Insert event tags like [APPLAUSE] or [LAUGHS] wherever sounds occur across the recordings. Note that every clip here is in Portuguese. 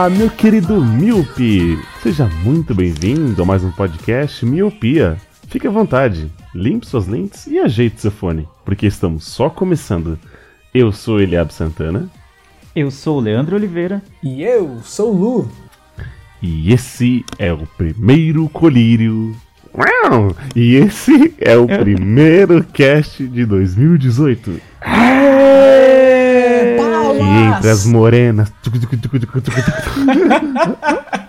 Olá, meu querido Miope! Seja muito bem-vindo a mais um podcast Miopia. Fique à vontade, limpe suas lentes e ajeite seu fone, porque estamos só começando. Eu sou Eliab Santana Eu sou o Leandro Oliveira. E eu sou o Lu. e esse é o primeiro colírio. Uau! E esse é o primeiro cast de 2018. [LAUGHS] E entre as morenas. [LAUGHS]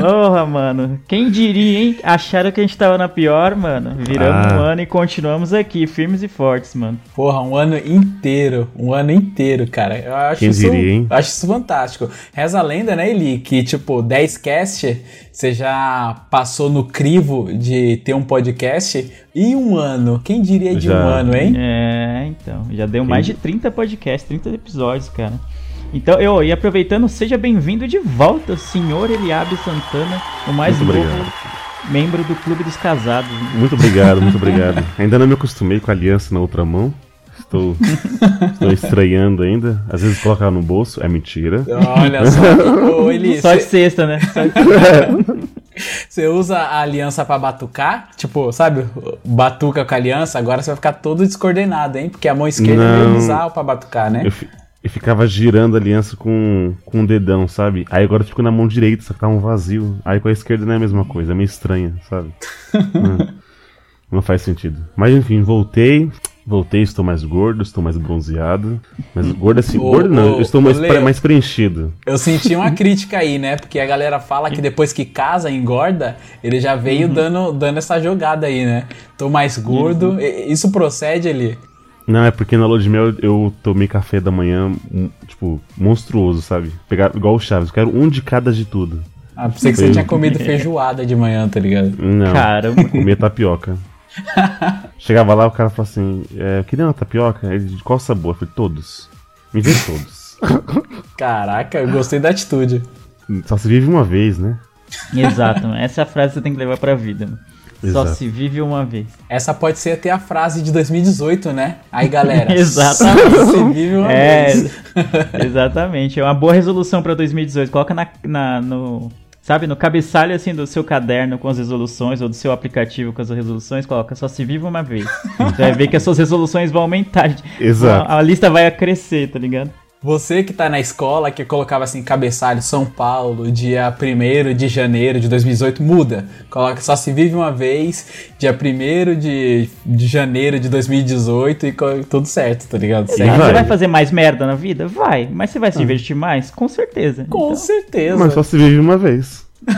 Porra, mano. Quem diria, hein? Acharam que a gente tava na pior, mano. Viramos Ah. um ano e continuamos aqui, firmes e fortes, mano. Porra, um ano inteiro. Um ano inteiro, cara. Eu acho Quem isso, diria, hein? Acho isso fantástico. Reza a lenda, né, Eli? Que, tipo, 10 cast, você já passou no crivo de ter um podcast. E um ano? Quem diria de Já. um ano, hein? É, então. Já deu mais de 30 podcasts, 30 episódios, cara. Então, eu, e aproveitando, seja bem-vindo de volta, senhor Eliabe Santana, o mais Muito novo obrigado. membro do Clube dos Casados. Muito obrigado, muito [LAUGHS] obrigado. Ainda não me acostumei com a aliança na outra mão. Estou, [LAUGHS] estou estranhando ainda. Às vezes coloca ela no bolso, é mentira. Olha só. Ô, [LAUGHS] Eli, Só de sexta, né? Só de... você usa a aliança pra batucar? Tipo, sabe? Batuca com a aliança, agora você vai ficar todo descoordenado, hein? Porque a mão esquerda é Não. bizarro pra batucar, né? Eu, eu ficava girando a aliança com, com o dedão, sabe? Aí agora eu fico na mão direita, só que tá um vazio. Aí com a esquerda não é a mesma coisa, é meio estranha, sabe? não, [LAUGHS] não faz sentido. Mas enfim, voltei. Voltei, estou mais gordo, estou mais bronzeado. Mas gordo assim, Ô, gordo não, ô, eu estou mais, Leo. pre- mais preenchido. Eu senti uma crítica aí, né? Porque a galera fala que depois que casa, engorda, ele já veio dando, dando essa jogada aí, né? Tô mais gordo. E- Isso procede ali? Não, é porque na lua de mel eu tomei café da manhã, um, tipo, monstruoso, sabe? Pegar igual o Chaves, eu quero um de cada de tudo. Ah, pensei que você tinha comido feijoada de manhã, tá ligado? Não, Caramba. comia tapioca. [LAUGHS] Chegava lá, o cara falou assim: é, eu queria uma tapioca. Ele, de qual sabor? Eu falei, todos. Me vê todos. Caraca, eu gostei da atitude. Só se vive uma vez, né? Exato. Essa frase você tem que levar pra vida, mano. Só Exato. se vive uma vez. Essa pode ser até a frase de 2018, né? Aí, galera. [LAUGHS] Exatamente. Você vive uma É, vez. [LAUGHS] exatamente. É uma boa resolução pra 2018. Coloca na, na- no, sabe, no cabeçalho assim do seu caderno com as resoluções ou do seu aplicativo com as resoluções, coloca só se vive uma vez. Você vai ver que as suas resoluções vão aumentar. [LAUGHS] Exato. A, a lista vai crescer, tá ligado? Você que tá na escola, que colocava assim, cabeçalho São Paulo, dia 1 de janeiro de 2018, muda. Coloca só se vive uma vez, dia 1 de, de janeiro de 2018 e tudo certo, tá ligado? E Certo? Você vai. vai fazer mais merda na vida? Vai. Mas você vai se divertir mais? Com certeza. Com Então, certeza. Mas só se vive uma vez. [LAUGHS]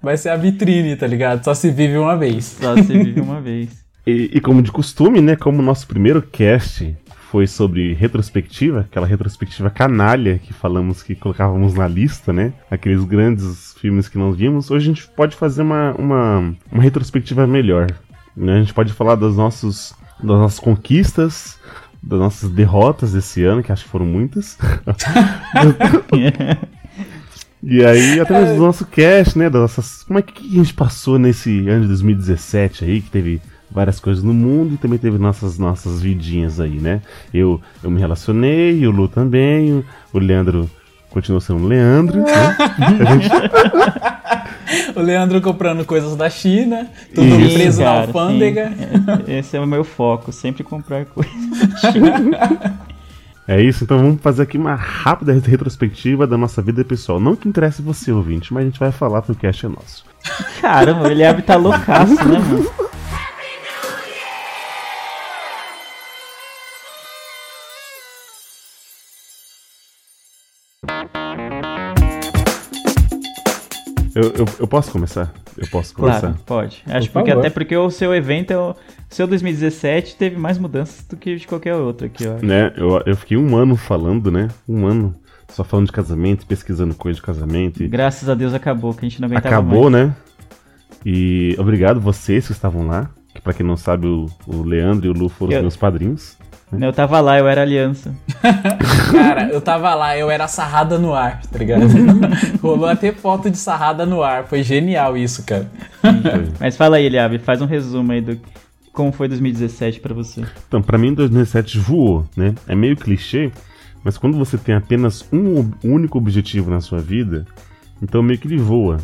Vai ser a vitrine, tá ligado? Só se vive uma vez. só se vive uma vez. E, e como de costume, né? Como o nosso primeiro cast foi sobre retrospectiva, aquela retrospectiva canalha que falamos que colocávamos na lista, né? Aqueles grandes filmes que nós vimos. Hoje a gente pode fazer uma, uma, uma retrospectiva melhor. Né? A gente pode falar dos nossos, das nossas conquistas, das nossas derrotas desse ano, que acho que foram muitas. [LAUGHS] [LAUGHS] E aí, através do nosso cast, né? Das nossas, como é que, que a gente passou nesse ano de 2017 aí, que teve várias coisas no mundo e também teve nossas nossas vidinhas aí, né? Eu, eu me relacionei, o Lu também, o, o Leandro continuou sendo o Leandro, né? Gente- [LAUGHS] O Leandro comprando coisas da China, tudo Isso, preso na cara, alfândega. sim. É, Esse é o meu foco, sempre comprar coisa. [LAUGHS] É isso, então vamos fazer aqui uma rápida retrospectiva da nossa vida pessoal. Não que interesse você, ouvinte, mas a gente vai falar porque o cast é nosso. Caramba, ele abre tá loucaço, né, mano? Eu, eu, eu posso começar? Eu posso começar? Claro, pode. Acho Por porque favor. até porque o seu evento, é o seu 2017 teve mais mudanças do que de qualquer outro aqui, ó. Né, eu, eu fiquei um ano falando, né? Um ano só falando de casamento, pesquisando coisa de casamento. E Graças a Deus acabou, que a gente não aguentava acabou, mais. né? E obrigado vocês que estavam lá. Que pra quem não sabe, o, o Leandro e o Lu foram os Eu- meus padrinhos. Eu tava lá, eu era aliança. [LAUGHS] Cara, eu tava lá, eu era sarrada no ar, tá ligado? [LAUGHS] Rolou até foto de sarrada no ar. Foi genial isso, cara. Mas fala aí, Eliabe, faz um resumo aí do como foi 2017 pra você. Então, pra mim, 2007 voou, né? É meio clichê, mas quando você tem apenas um único objetivo na sua vida, então meio que ele voa.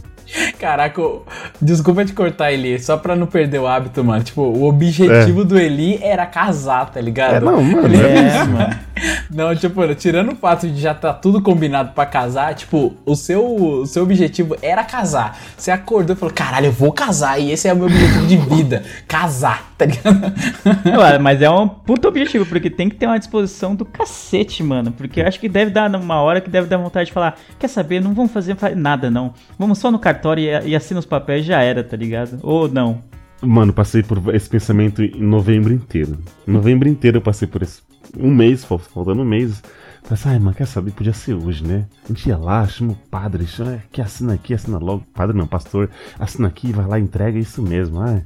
Caraca, o- desculpa te cortar, Eli, só pra não perder o hábito, mano. Tipo, o objetivo do Eli era casar, tá ligado? É, não, mano, Ele- é É, mano. Não, tipo, tirando o fato de já tá tudo combinado pra casar, tipo, o seu, o seu objetivo era casar. Você acordou e falou, caralho, eu vou casar, e esse é o meu objetivo de vida, casar, tá ligado? Ué, Mas é um puto objetivo, porque tem que ter uma disposição do cacete, mano. Porque eu acho que deve dar uma hora que deve dar vontade de falar: quer saber, não vamos fazer fa- nada, não. Vamos só no cartório e, e assina os papéis já era, tá ligado? Ou não. Mano, passei por esse pensamento em novembro inteiro. Em novembro inteiro eu passei por esse. Um mês, fal- faltando um mês. Pensei, ai, mano, quer saber? Podia ser hoje, né? A gente ia lá, chama o padre, chama, é, que assina aqui, assina logo. Padre não, pastor, assina aqui, vai lá, entrega, é isso mesmo. Ai,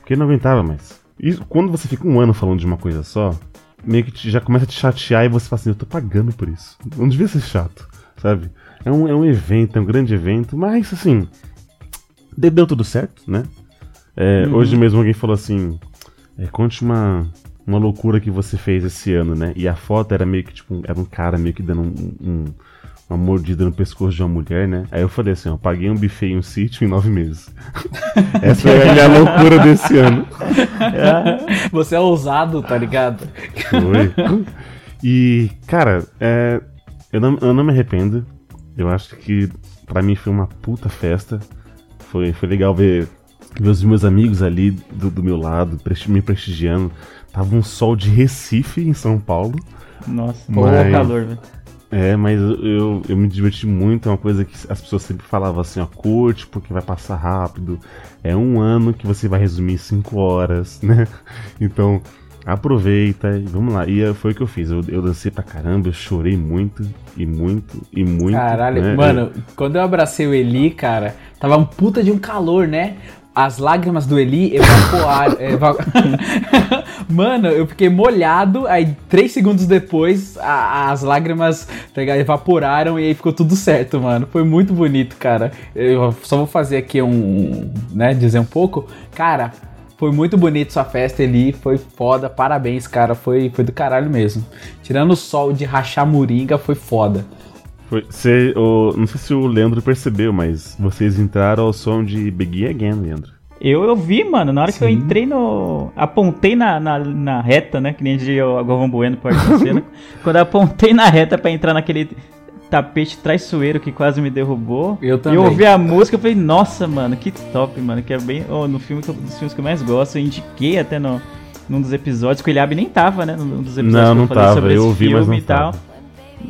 porque não aguentava mais. E quando você fica um ano falando de uma coisa só, meio que te- já começa a te chatear e você fala assim, eu tô pagando por isso. Não devia ser chato, sabe? É um, é um evento, é um grande evento, mas assim, de- deu tudo certo, né? É, Hoje mesmo alguém falou assim: é, conte uma, uma loucura que você fez esse ano, né? E a foto era meio que tipo, era um cara meio que dando um, um- uma mordida no pescoço de uma mulher, né? Aí eu falei assim: ó, paguei um buffet em um sítio em nove meses. [LAUGHS] Essa foi a minha loucura desse ano. [LAUGHS] Você é ousado, tá ligado? Foi. E, cara, é, eu, não, eu não me arrependo. Eu acho que pra mim foi uma puta festa. Foi, foi legal ver, os meus amigos ali do, do meu lado, me prestigiando. Tava um sol de Recife em São Paulo. Nossa, Mas- calor, velho. É, mas eu, eu me diverti muito. É uma coisa que as pessoas sempre falavam assim: ó, curte porque vai passar rápido. É um ano que você vai resumir em cinco horas, [LAUGHS] né? Então, aproveita e vamos lá. E eh, foi o que eu fiz. Eu, eu dancei pra caramba, eu chorei muito, e muito, e muito. Caralho, né? mano, quando eu abracei o Eli, cara, tava um puta de um calor, né? As lágrimas do Eli evapoaram. [LAUGHS] eva- [LAUGHS] mano, eu fiquei molhado, aí três segundos depois a- as lágrimas tá evaporaram e aí ficou tudo certo, mano. Foi muito bonito, cara. Eu só vou fazer aqui um, né, dizer um pouco. Cara, foi muito bonito sua festa, Eli. Foi foda, parabéns, cara. Foi, foi do caralho mesmo. Tirando o sol de rachar moringa, foi foda. Foi, cê, o- não sei se o Leandro percebeu, mas vocês entraram ao som de Begin Again, Leandro. Eu, eu vi, mano, na hora que eu entrei no. Apontei na, na, na reta, né? Que nem diria o Galvão Bueno por cena. [LAUGHS] Quando eu apontei na reta pra entrar naquele tapete traiçoeiro que quase me derrubou. Eu também. Eu ouvi a música e falei, nossa, mano, que top, mano. Que é bem. oh, no filme que eu- dos filmes que eu mais gosto. Eu indiquei até no, num dos episódios, que o Eliabe nem tava, né? Num dos episódios Não, que não eu falei tava, sobre eu esse ouvi, mas filme não e tal. tava.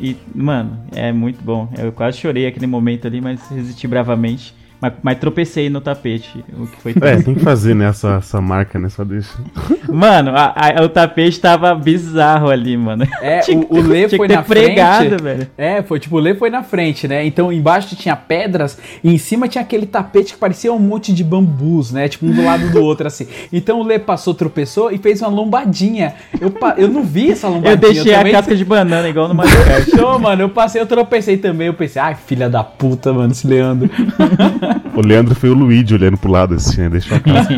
E, mano, é muito bom. Eu quase chorei aquele momento ali, mas resisti bravamente. Mas, mas tropecei no tapete, o que foi É, tem que fazer, né, essa, essa marca, né? Só deixa. [LAUGHS] Mano, a- a- o tapete tava bizarro ali, mano. É, [LAUGHS] Tinha o, o Lê tinha foi que ter na pregado, frente. velho. É, foi tipo, o Lê foi na frente, né? Então embaixo tinha pedras e em cima tinha aquele tapete que parecia um monte de bambus, né? Tipo, um do lado do outro, assim. Então o Lê passou, tropeçou e fez uma lombadinha. Eu, eu não vi essa lombadinha. Eu deixei a também- casca de banana igual no Mario Kart. Fechou, mano. Eu passei, eu tropecei também. Eu pensei, ai, filha da puta, mano, esse Leandro. [LAUGHS] O Leandro foi o Luigi olhando pro lado assim, né? Deixou a casa.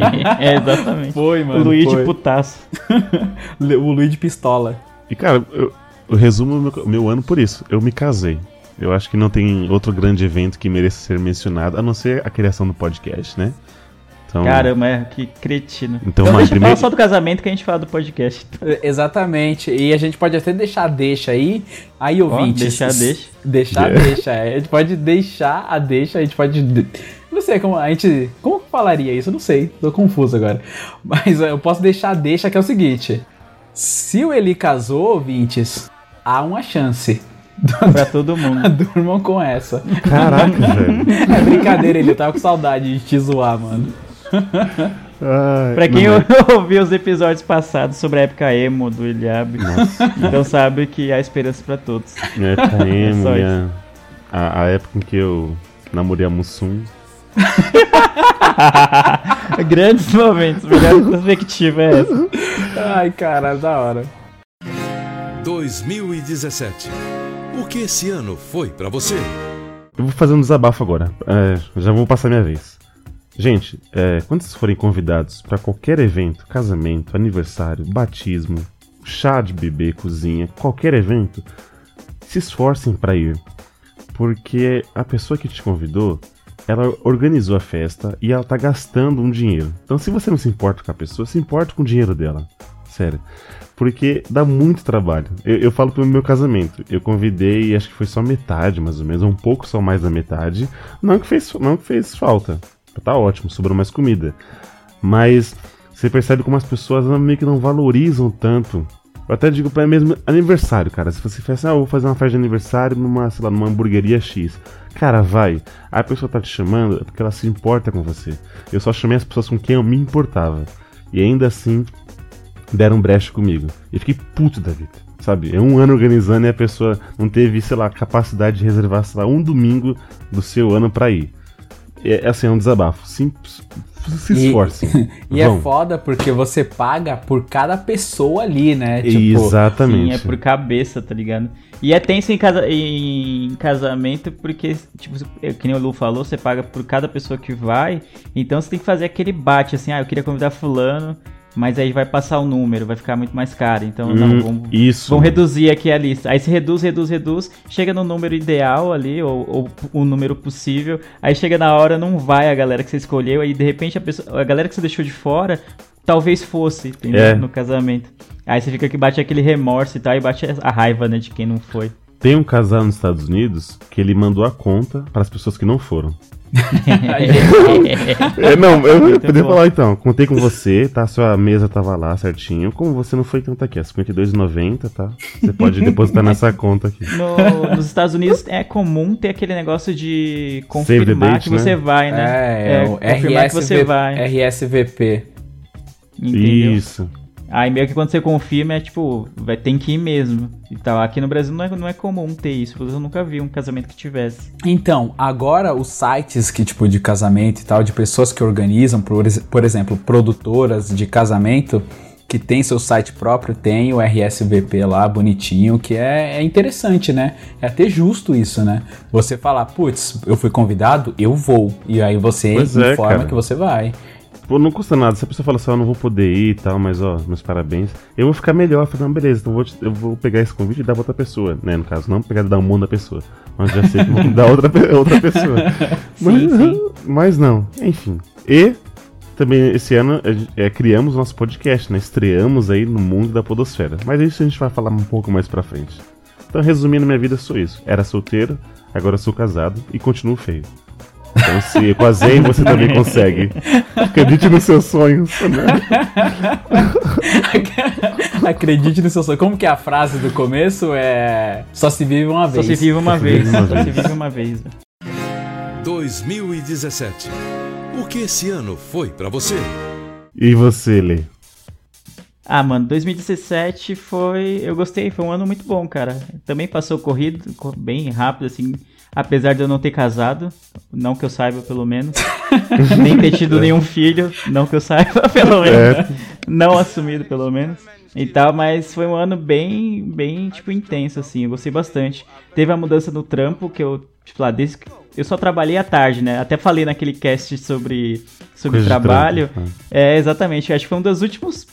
é, exatamente. Foi, O mano. Luigi foi. putaço. O Luigi Pistola. E, cara, eu, eu resumo meu, meu ano por isso. Eu me casei. Eu acho que não tem outro grande evento que mereça ser mencionado, a não ser a criação do podcast, né? Então, Caramba, é, que cretino. Então, Então, mas primeiro- falar só do casamento que a gente fala do podcast. [LAUGHS] Exatamente. E a gente pode até deixar a deixa aí. Aí, ouvintes. deixar a deixa. Deixar a Yeah. deixa. é. A gente pode deixar a deixa, a gente pode. de- Não sei como a gente. Como que falaria isso? Eu não sei. Tô confuso agora. [LAUGHS] Mas eu posso deixar a deixa que é o seguinte. Se o Eli casou, ouvintes, há uma chance. [LAUGHS] Pra todo mundo. Durmam com essa. Caraca, velho. É brincadeira, ele tava com saudade de te zoar, mano. [LAUGHS] Ai, Pra quem [LAUGHS] ouviu os episódios passados sobre a época emo do Eliabe, então sabe que há esperança pra todos. Minha época emo, Só minha- a, a época em que eu namorei a Mussum. [LAUGHS] Grandes momentos, melhor perspectiva é essa. Ai, caralho, da hora. 2017. O que esse ano foi pra você? Eu vou fazer um desabafo agora. É, já vou passar minha vez. Gente, é, quando vocês forem convidados pra qualquer evento, casamento, aniversário, batismo, chá de bebê, cozinha, qualquer evento, se esforcem pra ir. Porque a pessoa que te convidou, ela organizou a festa e ela tá gastando um dinheiro. Então, se você não se importa com a pessoa, se importa com o dinheiro dela. Sério. Porque dá muito trabalho. Eu, eu falo pro meu casamento. Eu convidei, acho que foi só metade, mais ou menos, um pouco só mais da metade. Não que fez, não que fez falta. Tá ótimo, sobrou mais comida. Mas você percebe como as pessoas meio que não valorizam tanto. Eu até digo pra mesmo aniversário, cara. Se você faz assim, ah, eu vou fazer uma festa de aniversário numa, sei lá, numa hamburgueria X. Cara, vai. A pessoa tá te chamando é porque ela se importa com você. Eu só chamei as pessoas com quem eu me importava. E ainda assim, deram brecha comigo. E fiquei puto da vida. Sabe? É um ano organizando e a pessoa não teve, sei lá, capacidade de reservar, sei lá, um domingo do seu ano pra ir. É, assim, é um desabafo. Sim, se E- esforcem. [LAUGHS] E é foda porque você paga por cada pessoa ali, né? Tipo, Exatamente. Sim, é por cabeça, tá ligado? E é tenso em, casa, em casamento porque, tipo, é, que nem o Lu falou, você paga por cada pessoa que vai, então você tem que fazer aquele bate, assim, ah, eu queria convidar fulano, mas aí vai passar o número, vai ficar muito mais caro, então não, Hum, vamos, isso. vamos reduzir aqui a lista. Aí você reduz, reduz, reduz, chega no número ideal ali, ou, ou o número possível, aí chega na hora, não vai a galera que você escolheu, aí de repente a, pessoa, a galera que você deixou de fora, talvez fosse, entendeu? É. No casamento. Aí você fica que bate aquele remorso e tal, e bate a raiva, né, de quem não foi. Tem um casal nos Estados Unidos que ele mandou a conta para as pessoas que não foram. É, não, eu Muito poderia bom. falar então. Contei com você, tá? Sua mesa tava lá certinho. Como você não foi, então tá aqui. É R$52,90, tá? Você pode depositar [LAUGHS] nessa conta aqui. No- nos Estados Unidos é comum ter aquele negócio de confirmar date, que você né? vai, né? É, é, o confirmar que você RSV vai. RSVP. Entendeu? Isso. Aí meio que quando você confirma é tipo, vai ter que ir mesmo. E tal. Aqui no Brasil não é, não é comum ter isso. Eu nunca vi um casamento que tivesse. Então, agora os sites que, tipo, de casamento e tal, de pessoas que organizam, por, por exemplo, produtoras de casamento, que tem seu site próprio, tem o RSVP lá, bonitinho, que é, é interessante, né? É até justo isso, né? Você falar, putz, eu fui convidado, eu vou. E aí você Pois é, informa cara. que você vai. Pô, não custa nada. Se a pessoa fala assim, ó, eu não vou poder ir e tal, mas ó, meus parabéns. Eu vou ficar melhor. Não, beleza, então vou, te- eu vou pegar esse convite e dar pra outra pessoa, né? No caso, não pegar e dar um mundo da pessoa. Mas já sei que vou [LAUGHS] dar outra, outra pessoa. [LAUGHS] mas, sim. [LAUGHS] mas não, enfim. E também esse ano é, criamos nosso podcast, né? Estreamos aí no mundo da podosfera. Mas isso a gente vai falar um pouco mais pra frente. Então, resumindo, minha vida sou isso. Era solteiro, agora sou casado e continuo feio. Então, se eu casei, você também consegue. Acredite nos seus sonhos. Né? [LAUGHS] Acredite no seu sonho. Como que é a frase do começo? É. Só se vive uma Só vez. se vive uma se vez. vive uma Só se vez. vive uma vez. 2017. O que esse ano foi pra você? E você, Lê? Ah, mano, 2017 foi. Eu gostei, foi um ano muito bom, cara. Também passou corrido, co- bem rápido, assim. Apesar de eu não ter casado, não que eu saiba, pelo menos. [LAUGHS] Nem ter tido nenhum filho, não que eu saiba, [LAUGHS] pelo menos. Não assumido, pelo menos. E tal, mas foi um ano bem, bem, tipo, intenso, assim. Eu gostei bastante. Teve a mudança no trampo, que eu, tipo, lá, desde que. Eu só trabalhei à tarde, né? Até falei naquele cast sobre, sobre Coisa trabalho. trampo, né? É, exatamente. Eu acho que foi um dos últimos.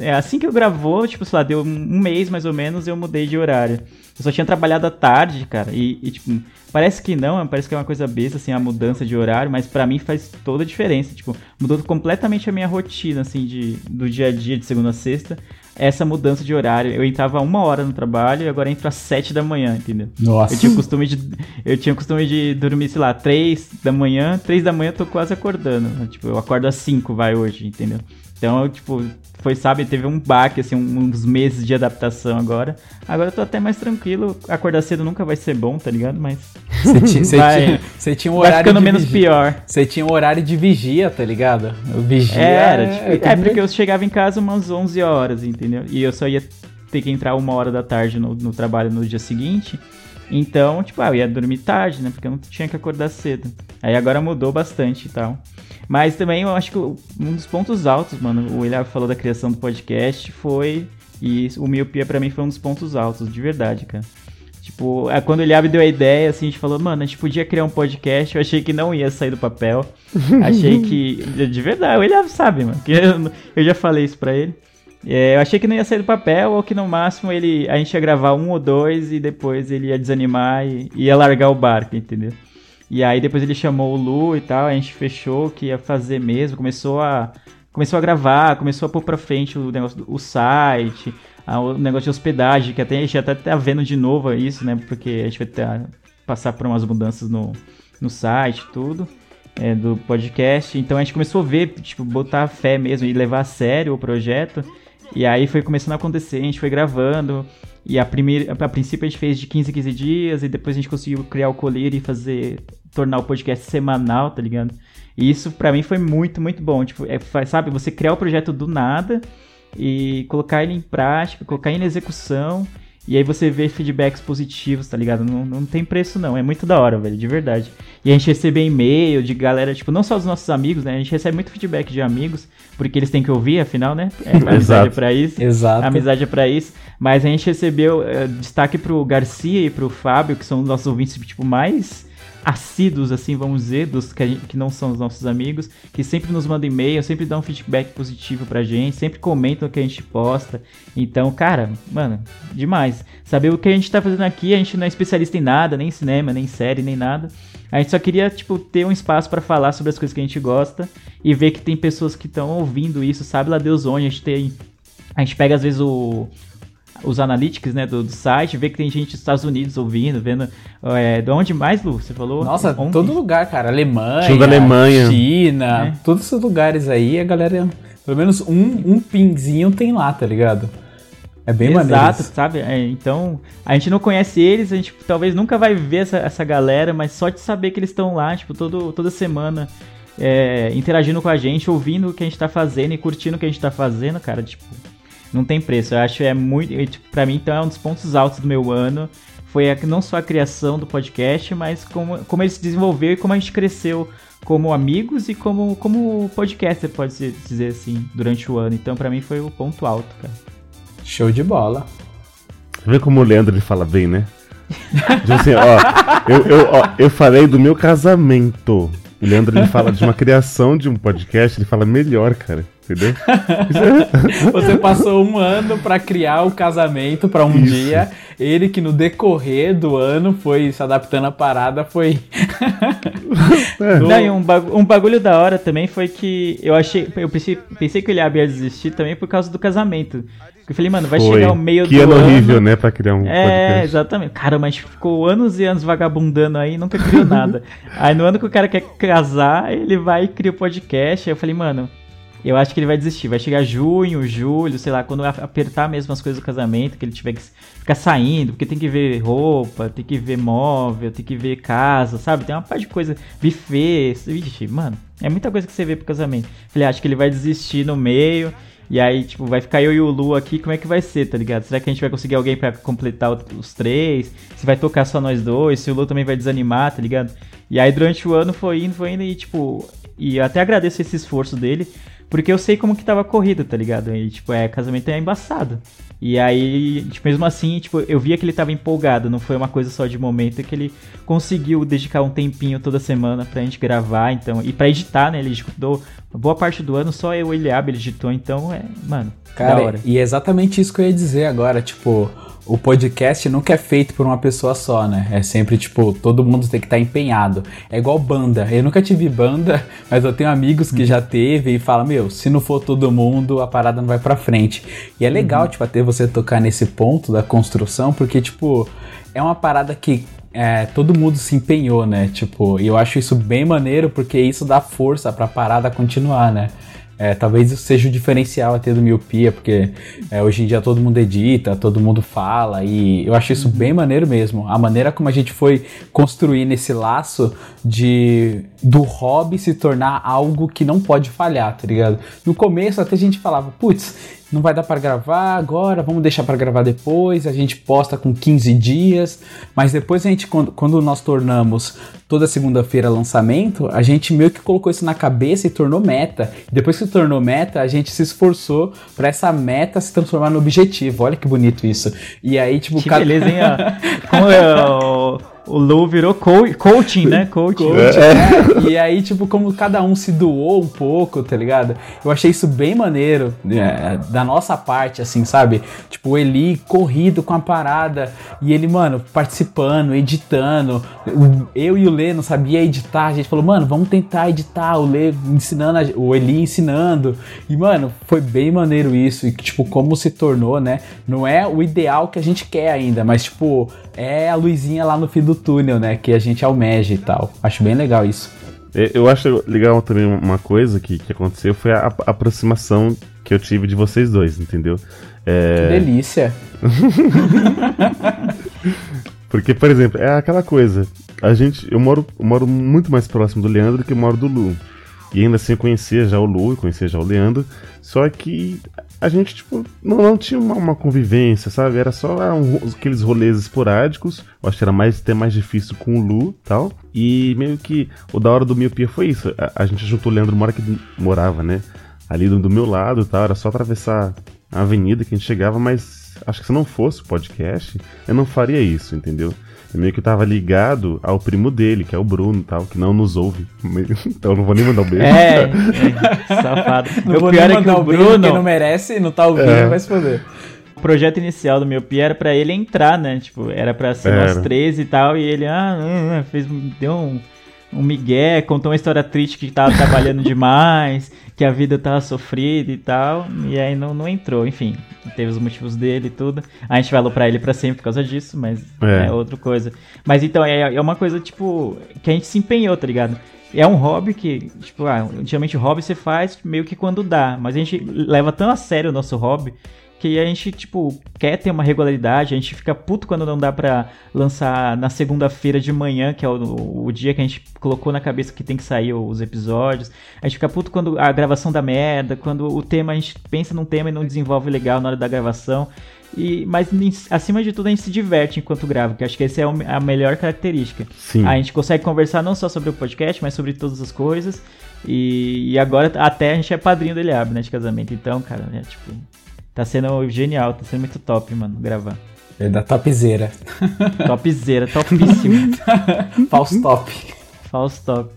É, assim que eu gravou, tipo, sei lá, deu um mês mais ou menos, eu mudei de horário. Eu só tinha trabalhado à tarde, cara, e, e, tipo, parece que não, parece que é uma coisa besta, assim, a mudança de horário, mas pra mim faz toda a diferença. Tipo, mudou completamente a minha rotina, assim, de, do dia a dia, de segunda a sexta, essa mudança de horário. Eu entrava uma hora no trabalho e agora entro às sete da manhã, entendeu? Nossa. Eu tinha o costume de. Eu tinha costume de dormir, sei lá, 3 da manhã, 3 da manhã eu tô quase acordando. Tipo, eu acordo às 5, vai hoje, entendeu? Então, tipo, foi, sabe, teve um baque, assim, uns meses de adaptação agora. Agora eu tô até mais tranquilo. Acordar cedo nunca vai ser bom, tá ligado? Mas [LAUGHS] Você tinha, você Vai- tinha- você tinha um vai horário ficando de menos vigia. pior. Você tinha um horário de vigia, tá ligado? O vigia É, era, tipo, é, tudo porque eu chegava em casa umas 11 horas, entendeu? E eu só ia ter que entrar uma hora da tarde no, no trabalho no dia seguinte. Então, tipo, ah, eu ia dormir tarde, né? Porque eu não tinha que acordar cedo. Aí agora mudou bastante e tal. Mas também eu acho que um dos pontos altos, mano, o William falou da criação do podcast, foi. E o Miopia pra mim foi um dos pontos altos, de verdade, cara. Tipo, é, quando o Eliabe deu a ideia, assim, a gente falou, mano, a gente podia criar um podcast, eu achei que não ia sair do papel. [LAUGHS] achei que. De verdade, o Eliabe sabe, mano. Eu já falei isso pra ele. É, eu achei que não ia sair do papel, ou que no máximo ele, a gente ia gravar um ou dois e depois ele ia desanimar e ia largar o barco, entendeu? E aí depois ele chamou o Lu e tal, a gente fechou que ia fazer mesmo, começou a começou a gravar, começou a pôr pra frente o negócio do site, a- o negócio de hospedagem, que até a gente até tá vendo de novo isso, né? Porque a gente vai ter, passar por umas mudanças no, no site tudo. é, do podcast, então a gente começou a ver, tipo, botar fé mesmo e levar a sério o projeto. E aí foi começando a acontecer, a gente foi gravando. E a primeira, a princípio a gente fez de 15 em 15 dias, e depois a gente conseguiu criar o colírio e fazer, tornar o podcast semanal, tá ligado? E isso pra mim foi muito, muito bom. Tipo, é, sabe, você criar o projeto do nada e colocar ele em prática, colocar ele em execução. E aí você vê feedbacks positivos, tá ligado? Não, não tem preço não, é muito da hora, velho, de verdade. E a gente recebe e-mail de galera, tipo, não só dos nossos amigos, né? A gente recebe muito feedback de amigos, porque eles têm que ouvir, afinal, né? É, [LAUGHS] amizade é pra isso. Exato. Amizade é pra isso. Mas a gente recebeu eh, destaque pro Garcia e pro Fábio, que são os nossos ouvintes, tipo, mais assíduos, assim, vamos dizer, dos que, gente- que não são os nossos amigos, que sempre nos mandam e-mail, sempre dão um feedback positivo pra gente, sempre comentam o que a gente posta. Então, cara, mano, demais. Saber o que a gente tá fazendo aqui, a gente não é especialista em nada, nem em cinema, nem em série, nem nada. A gente só queria, tipo, ter um espaço pra falar sobre as coisas que a gente gosta e ver que tem pessoas que estão ouvindo isso, sabe lá Deus onde, a gente tem... A gente pega, às vezes, o os analytics né, do, do site, vê que tem gente dos Estados Unidos ouvindo, vendo. É, de onde mais, Lu? Você falou? Nossa, Onde? todo lugar, cara. Alemanha, Alemanha. China, É. todos esses lugares aí, a galera. Pelo menos um, um pinzinho tem lá, tá ligado? É bem maneiro. Exato, sabe? É, então, a gente não conhece eles, a gente talvez nunca vai ver essa, essa galera, mas só de saber que eles estão lá, tipo, todo, toda semana é, interagindo com a gente, ouvindo o que a gente tá fazendo e curtindo o que a gente tá fazendo, cara, tipo, não tem preço. Eu acho é muito. é, tipo, Pra mim, então, é um dos pontos altos do meu ano. Foi a- não só a criação do podcast, mas como, como ele se desenvolveu e como a gente cresceu como amigos e como, como podcaster, pode se dizer assim, durante o ano. Então, pra mim, foi o ponto alto, cara. Show de bola. Vê como o Leandro ele fala bem, né? Tipo assim, ó, eu, eu, ó, eu falei do meu casamento. O Leandro ele fala de uma criação de um podcast, ele fala melhor, cara. Entendeu? [LAUGHS] Você passou um ano pra criar o casamento pra um Isso. dia. Ele que no decorrer do ano foi se adaptando à parada, foi. [LAUGHS] É. Não, e um, bagu- um bagulho da hora também foi que eu achei. Eu pensei, pensei que Eliabe ia desistir também por causa do casamento. Eu falei, mano, vai Foi. chegar o meio que do ano ano. horrível, né, pra criar um É, podcast. exatamente. Cara, mas ficou anos e anos vagabundando aí, nunca criou nada. [LAUGHS] aí no ano que o cara quer casar, ele vai e cria o podcast. Aí eu falei, mano, Eu acho que ele vai desistir. Vai chegar junho, julho, sei lá, quando apertar mesmo as coisas do casamento, que ele tiver que ficar saindo, porque tem que ver roupa, tem que ver móvel, tem que ver casa, sabe? Tem uma parte de coisa, buffet, vixe, mano, é muita coisa que você vê pro casamento. Falei, acho que ele vai desistir no meio. E aí, tipo, vai ficar eu e o Lu aqui, como é que vai ser, tá ligado? Será que a gente vai conseguir alguém pra completar os três? Se vai tocar só nós dois? Se o Lu também vai desanimar, tá ligado? E aí, durante o ano, foi indo, foi indo e, tipo... E eu até agradeço esse esforço dele, porque eu sei como que tava a corrida, tá ligado? E, tipo, é, casamento é embaçado. E aí, tipo, mesmo assim, tipo, eu via que ele tava empolgado, não foi uma coisa só de momento, é que ele conseguiu dedicar um tempinho toda semana pra gente gravar, então, e pra editar, né, ele editou boa parte do ano, só eu e ele ele editou, então, é, mano, da Cara, hora. e é exatamente isso que eu ia dizer agora, tipo, o podcast nunca é feito por uma pessoa só, né? É sempre, tipo, todo mundo tem que estar empenhado. É igual banda. Eu nunca tive banda, [LAUGHS] mas eu tenho amigos que já teve e falam, meu, se não for todo mundo, a parada não vai pra frente. E é legal, tipo, até você tocar nesse ponto da construção, porque, tipo, é uma parada que é, todo mundo se empenhou, né? Tipo, e eu acho isso bem maneiro, porque isso dá força pra parada continuar, né? É, talvez isso seja o diferencial até do miopia, porque é, hoje em dia todo mundo edita, todo mundo fala, e eu acho isso bem maneiro mesmo. A maneira como a gente foi construindo esse laço de do hobby se tornar algo que não pode falhar, tá ligado? No começo até a gente falava, putz, não vai dar para gravar agora, vamos deixar para gravar depois, a gente posta com 15 dias, mas depois a gente, quando, quando nós tornamos toda segunda-feira lançamento, a gente meio que colocou isso na cabeça e tornou meta. Depois que tornou meta, a gente se esforçou para essa meta se transformar no objetivo. Olha que bonito isso. E aí, tipo, Que cada- beleza, hein? [LAUGHS] Como é, o, Lu virou co- coaching, né? [LAUGHS] Coaching. É, [LAUGHS] e aí, tipo, como cada um se doou um pouco, tá ligado? Eu achei isso bem maneiro é, da nossa parte, assim, sabe? Tipo, o Eli corrido com a parada e ele, mano, participando, editando. Eu e o Lê não sabia editar, a gente falou, mano, vamos tentar editar. O Lê ensinando, a- o Eli ensinando. E, mano, foi bem maneiro isso. E, tipo, como se tornou, né? Não é o ideal que a gente quer ainda, mas, tipo, é a luzinha lá no fim do túnel, né? Que a gente almeja e tal. Acho bem legal isso. Eu acho legal também uma coisa que, que aconteceu foi a, a aproximação que eu tive de vocês dois, entendeu? Que É, delícia. [LAUGHS] porque, por exemplo, é aquela coisa. A gente, eu moro, eu moro muito mais próximo do Leandro do que eu moro do Lu. E ainda assim eu conhecia já o Lu, eu conhecia já o Leandro. Só que a gente, tipo, não, não tinha uma, uma convivência, sabe? Era só aqueles rolês esporádicos. Eu acho que era mais, até mais difícil com o Lu tal. E meio que o da hora do miopia foi isso. A, a gente juntou o Leandro mora que morava, né? Ali do, do meu lado tal. Era só atravessar a avenida que a gente chegava, mas acho que se não fosse o podcast, eu não faria isso, entendeu? Meio que tava ligado ao primo dele, que é o Bruno e tal, que não nos ouve. [LAUGHS] Então eu não vou nem mandar um beijo. É, [LAUGHS] é, safado. Não o vou pior nem é que mandar o beijo, Bruno, quem não merece, não tá ouvindo, É. vai se foder. o projeto inicial do Miopia era pra ele entrar, né? Tipo, era pra ser nós Era. três e tal, e ele, ah, ah, ah, fez, deu um, um migué, contou uma história triste que tava trabalhando demais, que a vida tava sofrida e tal, e aí não, não entrou, enfim, teve os motivos dele e tudo. A gente falou pra ele pra sempre por causa disso, mas É. é, outra coisa. Mas então, é, é uma coisa, tipo, que a gente se empenhou, tá ligado? É um hobby que, tipo, ah, geralmente hobby você faz meio que quando dá, mas a gente leva tão a sério o nosso hobby que a gente, tipo, quer ter uma regularidade, a gente fica puto quando não dá pra lançar na segunda-feira de manhã, que é o, o dia que a gente colocou na cabeça que tem que sair os episódios. A gente fica puto quando a gravação dá merda, quando o tema, a gente pensa num tema e não desenvolve legal na hora da gravação. E, mas acima de tudo a gente se diverte enquanto grava, que acho que essa é a melhor característica. Sim. A gente consegue conversar não só sobre o podcast, mas sobre todas as coisas. E, e agora até a gente é padrinho do Eliabe, né, de casamento. Então, cara, é tipo. Tá sendo genial, tá sendo muito top, mano, gravar. É da topzera. [LAUGHS] Topzera, topíssimo. [LAUGHS] False top. False top.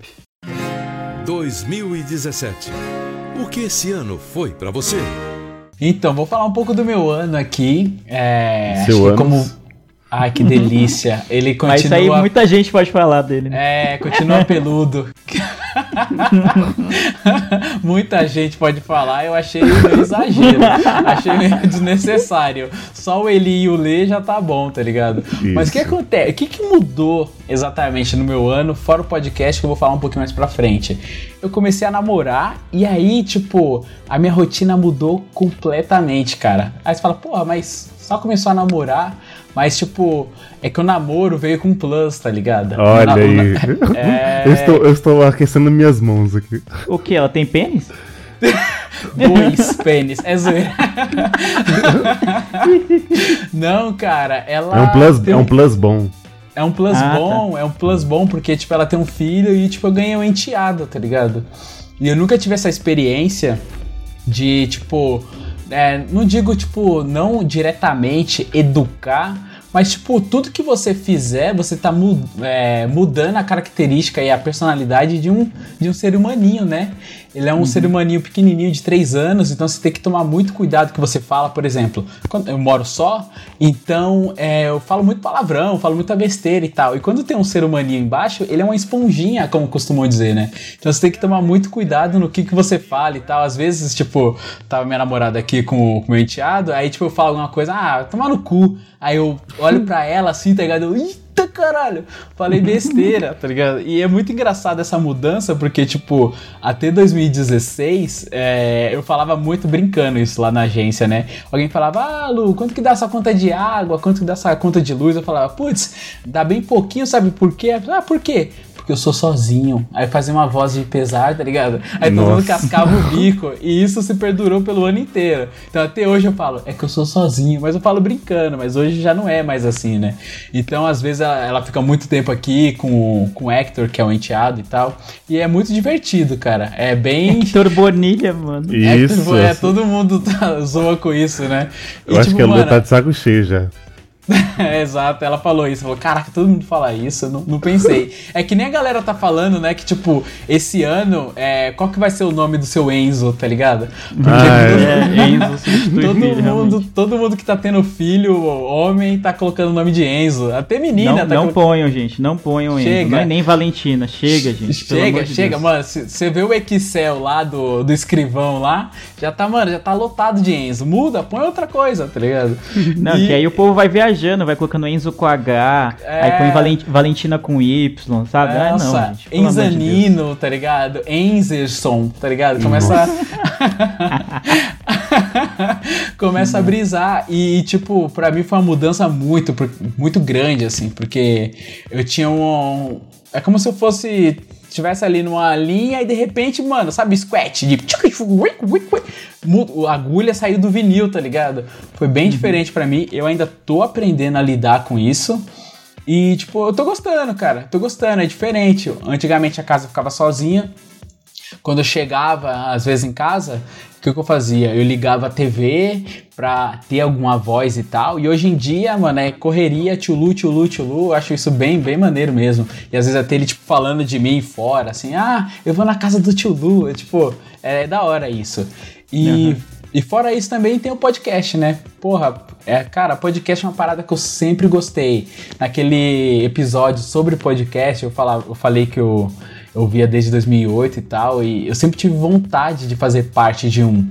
2017. O que esse ano foi pra você? Então, vou falar um pouco do meu ano aqui. É, Seu acho que ânus. como. Ai, que delícia. Ele Mas isso aí continua. muita gente pode falar dele, né? É, continua peludo. [LAUGHS] Muita gente pode falar, eu achei meio exagero. achei meio desnecessário. Só o Eli e o Lê já tá bom, tá ligado? Mas o que Isso. acontece? O que, que mudou exatamente no meu ano, fora o podcast, que eu vou falar um pouquinho mais pra frente? Eu comecei a namorar e aí, tipo, a minha rotina mudou completamente, cara. Aí você fala, porra, mas só começou a namorar, mas tipo, é que o namoro veio com plus, tá ligado? Olha na- aí. na- [LAUGHS] É... Eu, estou, eu estou aquecendo minhas mãos aqui. O que? Ela tem pênis? [LAUGHS] Dois pênis. É zoeira. [LAUGHS] Não, cara, ela. É um plus, tem é um plus bom. É um plus Ah, bom, é um plus bom porque, tipo, ela tem um filho e, tipo, eu ganhei um enteado, tá ligado? E eu nunca tive essa experiência de, tipo, é, não digo, tipo, não diretamente educar, mas, tipo, tudo que você fizer, você tá é, mudando a característica e a personalidade de um, de um ser humaninho, né? Ele é um ser humaninho pequenininho de 3 anos, então você tem que tomar muito cuidado com o que você fala. Por exemplo, quando eu moro só, então é, eu falo muito palavrão, falo muita besteira e tal. E quando tem um ser humaninho embaixo, ele é uma esponjinha, como costumam dizer, né? Então você tem que tomar muito cuidado no que, que você fala e tal. Às vezes, tipo, tava minha namorada aqui com o com o meu enteado, aí tipo, eu falo alguma coisa, ah, tomar no cu. Aí eu olho pra ela assim, tá ligado? Eu, Eita caralho, falei besteira, tá ligado? E é muito engraçado essa mudança, porque, tipo, até 2016, é, eu falava muito brincando isso lá na agência, né? Alguém falava, ah, Lu, quanto que dá essa conta de água? Quanto que dá essa conta de luz? Eu falava, putz, dá bem pouquinho, sabe por quê? Ah, por quê? Porque eu sou sozinho. Aí fazia uma voz de pesar, tá ligado? Aí todo mundo Nossa. cascava o [LAUGHS] bico. E isso se perdurou pelo ano inteiro. Então até hoje eu falo, é que eu sou sozinho, mas eu falo brincando, mas hoje já não é mais assim, né? Então às vezes ela, ela fica muito tempo aqui com, com o Hector, que é o enteado e tal. E é muito divertido, cara. É bem. Hector Bonilha, mano. Isso. Hector, é, todo mundo tá, zoa com isso, né? E, Eu acho tipo, que a Lu mano, tá de saco cheio já. É, [LAUGHS] exato, ela falou isso. Falou, caraca, todo mundo fala isso, eu não, não pensei. [LAUGHS] É que nem a galera tá falando, né, que tipo, esse ano, é, qual que vai ser o nome do seu Enzo, tá ligado? Porque Ah, todo, É, Enzo substitui [LAUGHS] todo mundo, realmente. todo mundo que tá tendo filho, homem, tá colocando o nome de Enzo. Até menina Não, tá não colo- ponham, gente, não ponham Enzo. Chega. Não é nem Valentina. Chega, gente. Chega, de chega, Deus. mano. Você vê o Excel lá do, do escrivão lá, já tá, mano, já tá lotado de Enzo. Muda, põe outra coisa, tá ligado? Não, E- que aí o povo vai viajando, vai colocando Enzo com H, É. aí põe Valen- Valentina com Y, sabe? Ah, não, Nossa, gente. amor de. Enzanino, tá ligado? Enzerson, tá ligado? Começa. [LAUGHS] Começa a brisar. E, tipo, pra mim foi uma mudança muito, muito grande, assim, porque eu tinha um. É como se eu fosse. Estivesse ali numa linha e de repente, mano, sabe, squat de. A agulha saiu do vinil, tá ligado? Foi bem diferente pra mim. Eu ainda tô aprendendo a lidar com isso. E, tipo, eu tô gostando, cara. Tô gostando, é diferente. Antigamente a casa ficava sozinha. Quando eu chegava, às vezes, em casa, o que, que eu fazia? Eu ligava a TV pra ter alguma voz e tal. E hoje em dia, mano, é correria, tchulu, tchulu, tchulu. Eu acho isso bem, bem maneiro mesmo. E às vezes até ele, tipo, falando de mim fora, assim, ah, eu vou na casa do tchulu. É, tipo, é da hora isso. E. E fora isso também tem o podcast, né? Porra, é, cara, podcast é uma parada que eu sempre gostei. Naquele episódio sobre podcast, eu, falava, eu falei que eu, eu via desde 2008 e tal, e eu sempre tive vontade de fazer parte de um.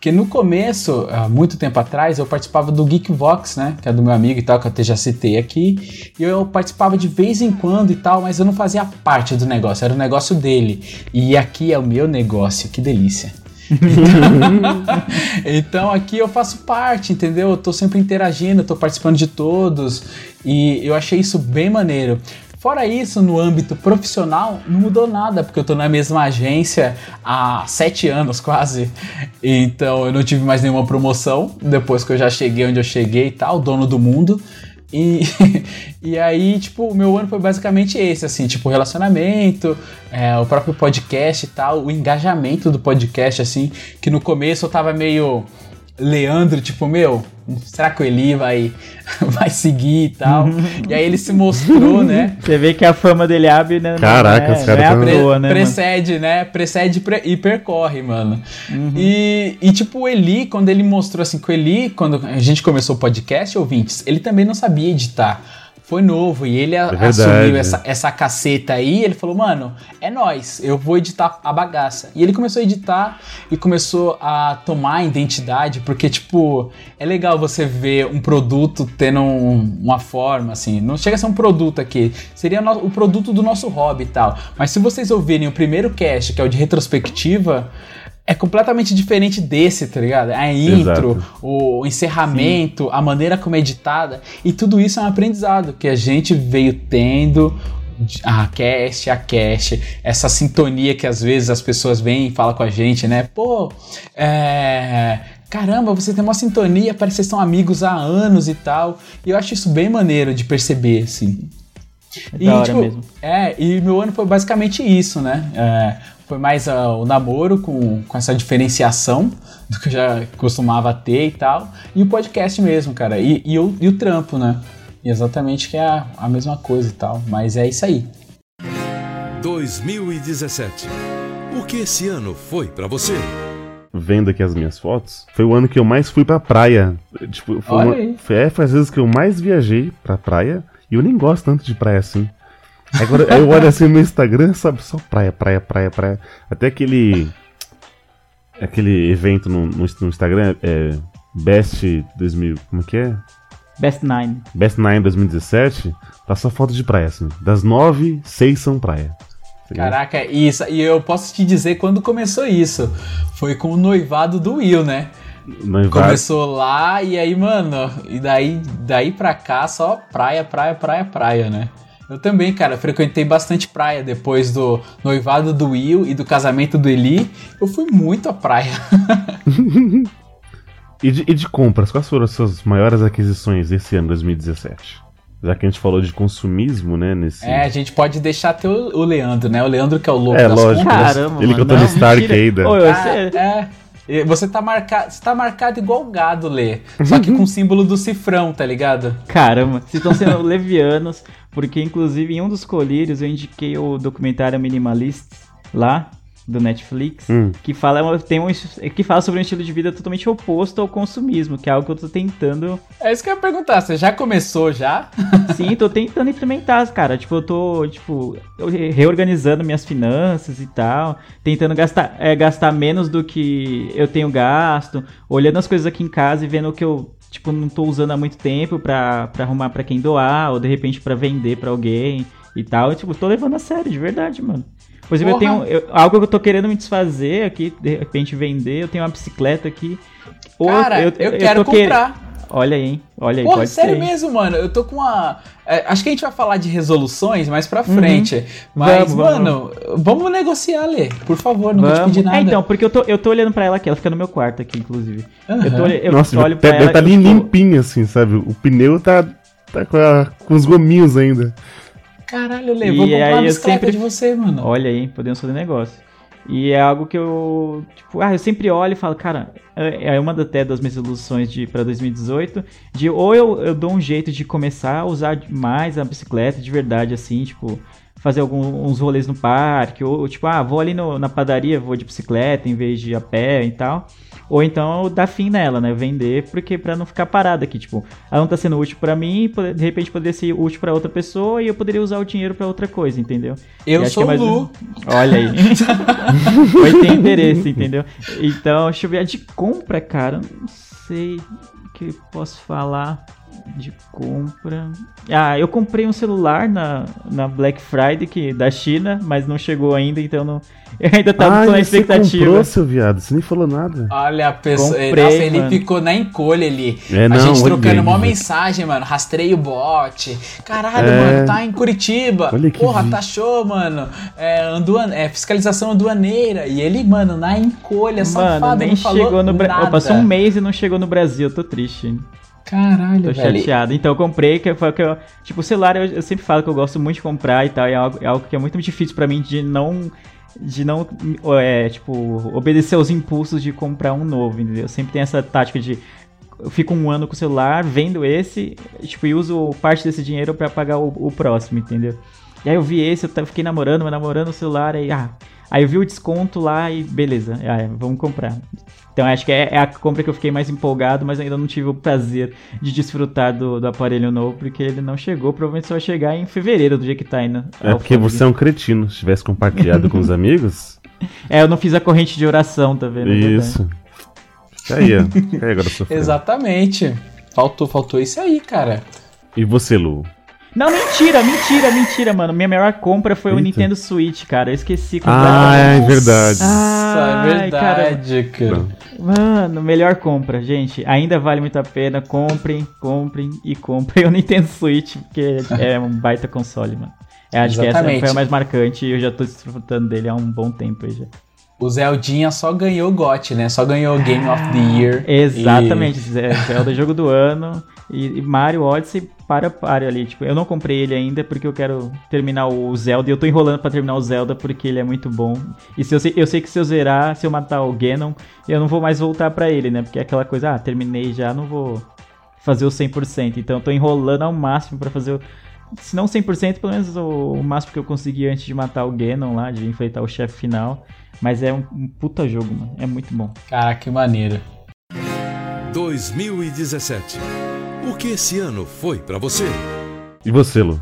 Porque no começo, há muito tempo atrás, eu participava do Geekvox, né? Que é do meu amigo e tal, que eu até já citei aqui. E eu participava de vez em quando e tal, mas eu não fazia parte do negócio, era o negócio dele. E aqui é o meu negócio, que delícia. [LAUGHS] [LAUGHS] Então aqui eu faço parte, entendeu? Eu tô sempre interagindo, eu tô participando de todos e eu achei isso bem maneiro. Fora isso, no âmbito profissional, não mudou nada, porque eu tô na mesma agência há sete anos quase. Então eu não tive mais nenhuma promoção depois que eu já cheguei onde eu cheguei e tal, dono do mundo. E, [LAUGHS] e aí, tipo, o meu ano foi basicamente esse, assim, tipo, relacionamento, é, o próprio podcast e tal, o engajamento do podcast, assim, que no começo eu tava meio Leandro, tipo, meu, será que o Eli vai, [LAUGHS] vai seguir e tal? [LAUGHS] e aí ele se mostrou, né? Você vê que a fama dele abre, né? Caraca, é, os caras é Pre- toa, né? mano? precede, né? Precede e pre- e percorre, mano. Uhum. E, e, tipo, o Eli, quando ele mostrou assim, que o Eli, quando a gente começou o podcast, ouvintes, ele também não sabia editar. Foi novo e ele É assumiu essa, essa caceta aí. Ele falou, mano, é nóis, eu vou editar a bagaça. E ele começou a editar e começou a tomar a identidade, porque, tipo, é legal você ver um produto tendo um- uma forma, assim. Não chega a ser um produto aqui, seria o produto do nosso hobby e tal. Mas se vocês ouvirem o primeiro cast, que é o de retrospectiva. É completamente diferente desse, tá ligado? A intro, Exato. o encerramento, a maneira como é editada, e tudo isso é um aprendizado que a gente veio tendo a cast, a cast, essa sintonia que às vezes as pessoas vêm e falam com a gente, né? Pô, é. Caramba, você tem uma sintonia, parece que vocês são amigos há anos e tal. E eu acho isso bem maneiro de perceber, assim. É da hora mesmo. É, e meu ano foi basicamente isso, né? É, foi mais ah, o namoro com, com essa diferenciação [LAUGHS] do que eu já costumava ter e tal. E o podcast mesmo, cara. E, e, o, e o trampo, né? E exatamente que é a, a mesma coisa e tal. Mas é isso aí. 2017. O que esse ano foi pra você? Vendo aqui as minhas fotos, foi o ano que eu mais fui pra praia. Tipo, foi, uma- foi, é, foi as vezes que eu mais viajei pra praia. E eu nem gosto tanto de praia assim. Agora eu olho assim no Instagram, sabe? Só praia, praia, praia, praia. Até aquele. Aquele evento no, no, no Instagram, é. Best 2000. Como que é? Best Nine. Best Nine 2017. Tá só foto de praia, assim. Das nove, seis são praia. Caraca, isso. E eu posso te dizer quando começou isso. Foi com o noivado do Will, né? Noivado- Começou lá e aí, mano, e daí, daí pra cá só praia, praia, praia, praia, né? Eu também, cara, frequentei bastante praia depois do noivado do Will e do casamento do Eli. Eu fui muito à praia. [LAUGHS] E de, e de compras, quais foram as suas maiores aquisições esse ano 2017? Já que a gente falou de consumismo, né? Nesse... É, a gente pode deixar até o, o Leandro, né? O Leandro que é o louco É, das lógico. compras. Caramba, Ele que mano. eu tô no não, Stark ainda. Ô, eu Ah, é. Você tá, marcado, você tá marcado igual gado, Lê. Só que com o [LAUGHS] símbolo do cifrão, tá ligado? Caramba, vocês estão sendo levianos, porque inclusive em um dos colírios eu indiquei o documentário Minimalist lá do Netflix, Hum. que fala tem um, que fala sobre um estilo de vida totalmente oposto ao consumismo, que é algo que eu tô tentando, É isso que eu ia perguntar. Você já começou já? [LAUGHS] sim, tô tentando implementar, cara. Tipo, eu tô tipo reorganizando minhas finanças e tal, tentando gastar é, gastar menos do que eu tenho gasto, olhando as coisas aqui em casa e vendo o que eu tipo não tô usando há muito tempo pra, pra arrumar pra quem doar ou de repente pra vender pra alguém e tal. E, tipo, tô levando a sério, de verdade, mano. Por exemplo, eu Porra. tenho eu- algo que eu tô querendo me desfazer aqui, de repente vender. Eu tenho uma bicicleta aqui. Ou Cara, eu, quero tô que- comprar. Olha aí, hein? Olha aí, Porra, pode sério ser. mesmo, mano. Eu tô com uma. é, acho que a gente vai falar de resoluções mais pra frente. Mas, Uhum. Vamos, mano, vamos negociar, Lê. Por favor, não vou te Vamos. pedir nada. É, então, porque eu tô, eu tô olhando pra ela aqui, ela fica no meu quarto aqui, inclusive. Eu, tô, eu Nossa, olho tá, pra ela. tá eu, ali tipo, limpinho, assim, sabe? O pneu tá, tá com, a- com os gominhos ainda. Caralho, Lê, E vou comprar uma bicicleta sempre- de você, mano. Olha aí, podemos fazer negócio. E é algo que eu, tipo, ah, eu sempre olho e falo, cara, é é uma até das minhas ilusões de para 2018, de ou eu, eu dou um jeito de começar a usar mais a bicicleta de verdade, assim, tipo, fazer alguns rolês no parque, ou tipo, ah, vou ali no- na padaria, vou de bicicleta em vez de a pé e tal. Ou então dar fim nela, né? Vender, porque pra não ficar parada aqui, tipo, ela não tá sendo útil pra mim, de repente poderia ser útil pra outra pessoa e eu poderia usar o dinheiro pra outra coisa, entendeu? Eu acho sou que é mais- Lu. Olha aí. [LAUGHS] Vai ter interesse, entendeu? Então, deixa eu ver. A de compra, cara, não sei o que eu posso falar de compra. Ah, eu comprei um celular na, na Black Friday que, da China, mas não chegou ainda, então não, [LAUGHS] eu ainda tava ah, na você expectativa. comprou, seu viado. Você nem falou nada. Olha a pessoa. Comprei, Nossa, ele mano. ficou na encolha ali. É, a não, gente trocando uma mensagem, mano. Rastreio o bot. Caralho, É. mano, tá em Curitiba. Olha que Porra, vi- tá show, mano. É, anduan... é fiscalização aduaneira. E ele, mano, na encolha, safado, Mano, nem não falou chegou no Brasil. Passou um mês e não chegou no Brasil, eu tô triste. Caralho, Tô velho. chateado. Então eu comprei, que foi o que eu. Tipo, o celular eu, eu sempre falo que eu gosto muito de comprar e tal. E é algo, é algo que é muito difícil pra mim de não. De não, é, tipo, obedecer aos impulsos de comprar um novo, entendeu? Eu sempre tenho essa tática de. Eu fico um ano com o celular, vendo esse, tipo, e uso parte desse dinheiro pra pagar o, o próximo, entendeu? E aí eu vi esse, eu fiquei namorando, mas namorando o celular, aí, ah. Aí eu vi o desconto lá e beleza, ah, vamos comprar. Então acho que é, é a compra que eu fiquei mais empolgado, mas ainda não tive o prazer de desfrutar do, do aparelho novo, porque ele não chegou. Provavelmente só vai chegar em fevereiro, do dia que tá aí, né? É porque você é um cretino. Se tivesse compartilhado com os [LAUGHS] amigos. É, eu não fiz a corrente de oração, tá vendo? Isso. Fica aí, ó. Fica aí agora. Exatamente. Faltou, faltou isso aí, cara. E você, Lu? Não, mentira, mentira, mentira, mano. Minha melhor compra foi o Eita. Nintendo Switch, cara. Eu esqueci Ah, é verdade. Nossa, é Ai, cara. verdade, cara. Mano, melhor compra, gente. Ainda vale muito a pena. Comprem, comprem e comprem [LAUGHS] o Nintendo Switch, porque é um baita console, mano. Eu acho que essa Exatamente. foi a mais marcante e eu já tô desfrutando dele há um bom tempo aí já. O Zeldinha só ganhou o GOT, né? Só ganhou o Game of the Year. Exatamente, Ze- Zelda jogo do ano e, e Mario Odyssey para para ali. Tipo, eu não comprei ele ainda porque eu quero terminar o Zelda e eu tô enrolando pra terminar o Zelda porque ele é muito bom. E se eu sei, eu sei que se eu zerar, se eu matar o Ganon, eu não vou mais voltar pra ele, né? Porque é aquela coisa, ah, terminei já, não vou fazer o 100%. Então eu tô enrolando ao máximo pra fazer o se não 100%, pelo menos o, o máximo que eu consegui antes de matar o Ganon lá, de enfrentar o chefe final. Mas é um, um puta jogo, mano. É muito bom. Cara, que maneiro. 2017. O que esse ano foi pra você? E você, Lu?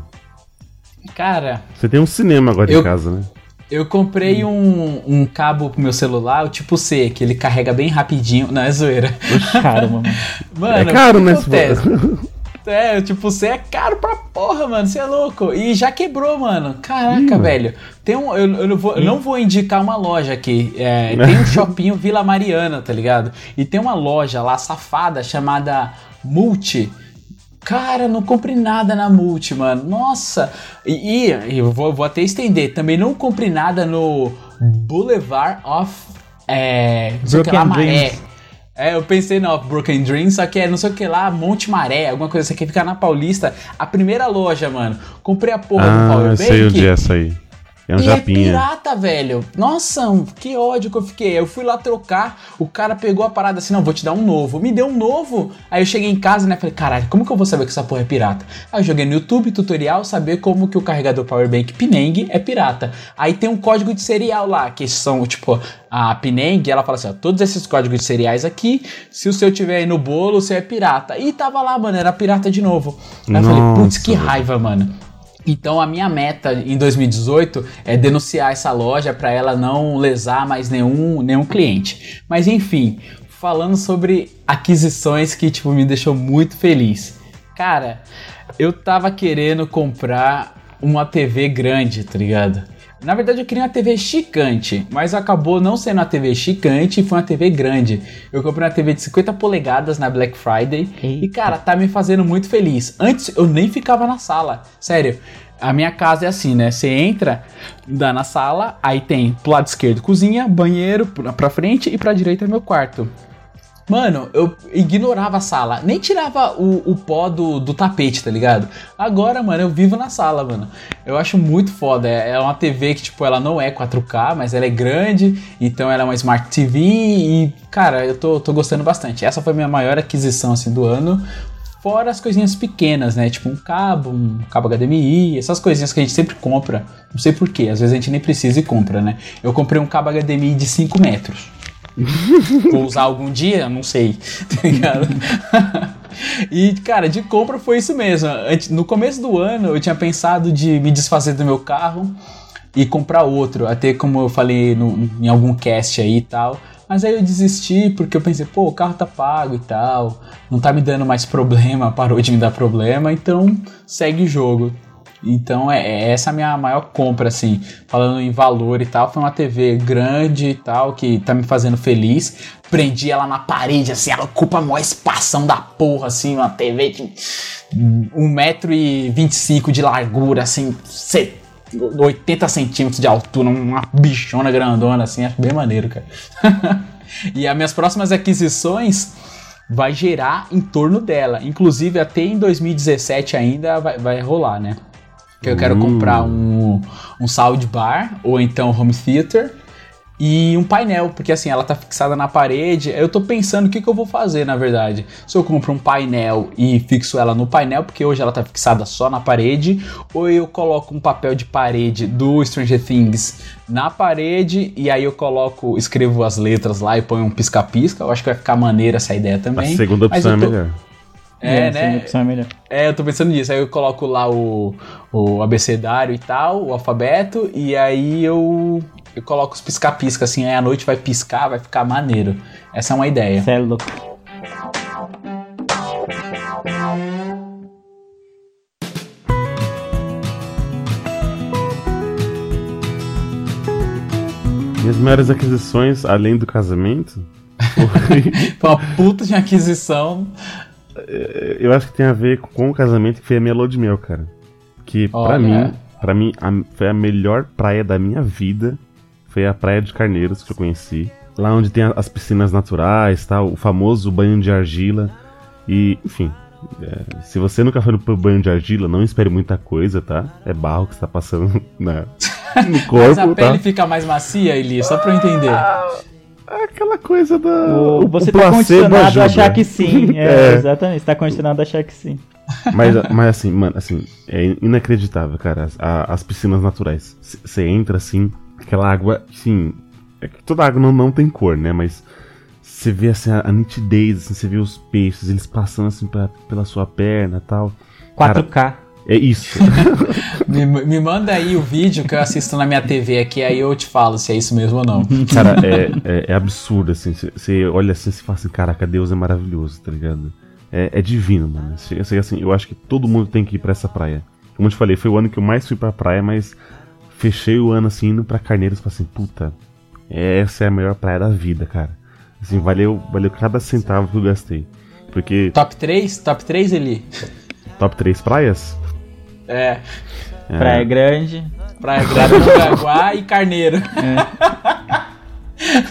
Cara, Você tem um cinema agora Eu- em casa, né? eu comprei um, um cabo pro meu celular, o tipo C, que ele carrega bem rapidinho. Não, é zoeira. Caramba, mano. Mano, é caro, né? acontece? [LAUGHS] É, tipo C é caro pra porra, mano. Você é louco. E já quebrou, mano. Caraca, velho. Tem um. Eu, eu não vou, eu não vou indicar uma loja aqui. É, tem um shopping [LAUGHS] Vila Mariana, tá ligado? E tem uma loja lá safada chamada Multi. Cara, não compre nada na Multi, mano. Nossa! E, e- eu vou, vou até estender. Também não compre nada no Boulevard of. É. Lá, Broken Maré. É, eu pensei no Broken Dreams, só que é não sei o que lá, Monte Maré, alguma coisa assim, que fica na Paulista. A primeira loja, mano. Comprei a porra do Ah, eu Powerbank. sei onde é essa aí. É um E é japinha. pirata, velho. Nossa, que ódio que eu fiquei. Eu fui lá trocar, o cara pegou a parada assim, não, vou te dar um novo. Me deu um novo. Aí eu cheguei em casa, né, falei, caralho, como que eu vou saber que essa porra é pirata? Aí eu joguei no YouTube, tutorial, saber como que o carregador Powerbank Pineng é pirata. Aí tem um código de serial lá, que são, tipo, a Pineng, ela fala assim, ó, todos esses códigos de seriais aqui, se o seu tiver aí no bolo, o seu é pirata. E tava lá, mano, era pirata de novo. Aí eu falei, putz, que Nossa, raiva, mano. Então a minha meta em 2018 é denunciar essa loja para ela não lesar mais nenhum, nenhum cliente. Mas enfim, falando sobre aquisições que tipo me deixou muito feliz. Cara, eu tava querendo comprar uma TV grande, tá ligado? Na verdade, eu queria uma TV chicante, mas acabou não sendo uma TV chicante e foi uma TV grande. Eu comprei uma TV de 50 polegadas na Black Friday e, Eita. cara, tá me fazendo muito feliz. Antes eu nem ficava na sala, sério. A minha casa é assim, né? Você entra, dá na sala, aí tem pro lado esquerdo cozinha, banheiro, pra pra frente e pra direita é meu quarto. Mano, eu ignorava a sala, nem tirava o, o pó do, do tapete, tá ligado? Agora, mano, eu vivo na sala, mano. Eu acho muito foda. É é uma TV que, tipo, ela não é 4K, mas ela é grande, então ela é uma Smart TV e, cara, eu tô, tô gostando bastante. Essa foi minha maior aquisição, assim, do ano. Fora as coisinhas pequenas, né? Tipo um cabo, um cabo HDMI, essas coisinhas que a gente sempre compra. Não sei porquê, às vezes a gente nem precisa e compra, né? Eu comprei um cabo HDMI de 5 metros. [LAUGHS] Vou usar algum dia? Não sei. [LAUGHS] Tá e, cara, de compra foi isso mesmo. No começo do ano eu tinha pensado de me desfazer do meu carro e comprar outro. Até como eu falei no- em algum cast aí e tal. Mas aí eu desisti porque eu pensei, pô, o carro tá pago e tal. Não tá me dando mais problema, [LAUGHS] parou de me dar problema, então segue o jogo. Então é, é essa a minha maior compra, assim, falando em valor e tal. Foi uma TV grande e tal, que tá me fazendo feliz. Prendi ela na parede, assim, ela ocupa a maior espação da porra, assim, uma TV de 1,25m de largura, assim, se- 80 centímetros de altura, uma bichona grandona, assim, acho bem maneiro, cara. [LAUGHS] e as minhas próximas aquisições vai gerar em torno dela. Inclusive, até em 2017 ainda vai, vai rolar, né? Que eu quero Uh. comprar um, um soundbar ou então home theater. e um painel, porque assim, ela tá fixada na parede. Eu tô pensando o que, que eu vou fazer, na verdade. Se eu compro um painel e fixo ela no painel, porque hoje ela tá fixada só na parede, ou eu coloco um papel de parede do Stranger Things na parede e aí eu coloco, escrevo as letras lá e ponho um pisca-pisca. Eu acho que vai ficar maneira essa ideia A também. segunda Mas opção é tô- melhor. É, essa né? opção é melhor. É, eu tô pensando nisso. Aí eu coloco lá o, o abecedário e tal, o alfabeto, e aí eu, eu coloco os pisca-pisca, assim, aí a noite vai piscar, vai ficar maneiro. Essa é uma ideia. Cê é louco. Minhas maiores aquisições, além do casamento. [LAUGHS] Foi uma puta de aquisição. Eu acho que tem a ver com o casamento que foi a minha lua de mel, cara. Que pra Olha. mim, para mim, a- foi a melhor praia da minha vida. Foi a praia de Carneiros que eu conheci. Lá onde tem a- as piscinas naturais, tal, o famoso banho de argila. E, enfim, é, se você nunca foi pro banho de argila, não espere muita coisa, tá? É barro que você tá passando [LAUGHS] na, no Mas corpo, a tá? pele fica mais macia, Eli, só pra eu entender. É aquela coisa da. O- você o tá condicionado ajuda. a achar que sim. [LAUGHS] É, É. exatamente. Você tá condicionado a achar que sim. Mas, mas assim, mano, assim, é inacreditável, cara. As, a- as piscinas naturais. Você entra assim, aquela água, assim. É que toda água não, não tem cor, né? Mas você vê assim, a, a nitidez, assim, você vê os peixes, eles passando assim pra- pela sua perna e tal. Cara, 4K. É isso. [LAUGHS] Me, me manda aí o vídeo que eu assisto na minha TV aqui, aí eu te falo se é isso mesmo ou não. Cara, é, é, é absurdo, assim. Você olha assim e fala assim, caraca, Deus é maravilhoso, tá ligado? É, é divino, mano. Chega, assim, eu acho que todo mundo tem que ir pra essa praia. Como eu te falei, foi o ano que eu mais fui pra praia, mas fechei o ano assim, indo pra Carneiros falei assim, puta, essa é a melhor praia da vida, cara. Assim, valeu, valeu cada centavo que eu gastei. Porque Top 3? Top 3, Eli? top 3 praias? É. É, Praia Grande. Praia Grande, Mongaguá e Carneiro.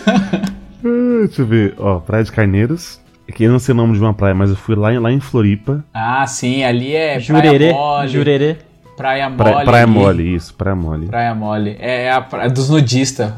ah, deixa eu ver, ó, Praia de Carneiros. Que eu não sei o nome de uma praia, mas eu fui lá, em- lá em Floripa. Ah, sim, ali é Jurerê. Praia Mole. Jurerê. Praia Mole. Praia, praia. Mole, isso, Praia Mole. Praia Mole. É, é a praia dos nudistas.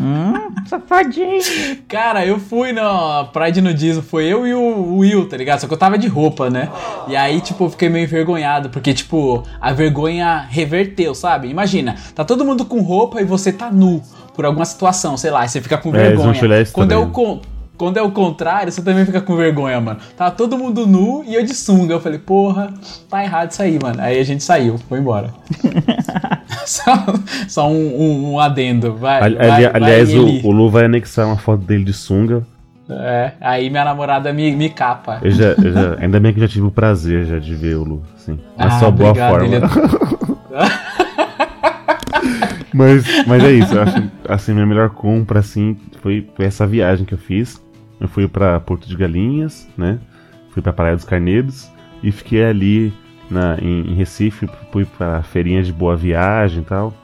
Hum, safadinho. [LAUGHS] Cara, eu fui na praia de nudismo, foi eu e o Will, tá ligado? Só que eu tava de roupa, né? E aí, tipo, eu fiquei meio envergonhado, porque, tipo, a vergonha reverteu, sabe? Imagina, tá todo mundo com roupa e você tá nu por alguma situação, sei lá, e você fica com É, eles vão vergonha. te olhar Quando é, con- Quando é o contrário, você também fica com vergonha, mano. Tá todo mundo nu e eu de sunga. Eu falei, porra, tá errado isso aí, mano. Aí a gente saiu, foi embora. [LAUGHS] só só um, um- um adendo. Vai, Ali- vai- ali- vai, aliás, o, o Lu vai anexar uma foto dele de sunga. É, aí minha namorada me, me capa. Eu já, eu já- ainda bem que eu já tive o prazer já de ver o Lu, assim. Mas Ah, só boa forma. [LAUGHS] mas, mas é isso, eu acho assim, minha melhor compra, assim, foi essa viagem que eu fiz. Eu fui pra Porto de Galinhas, né? Fui pra Praia dos Carneiros e fiquei ali na, em, em Recife, fui pra feirinha de boa viagem e tal.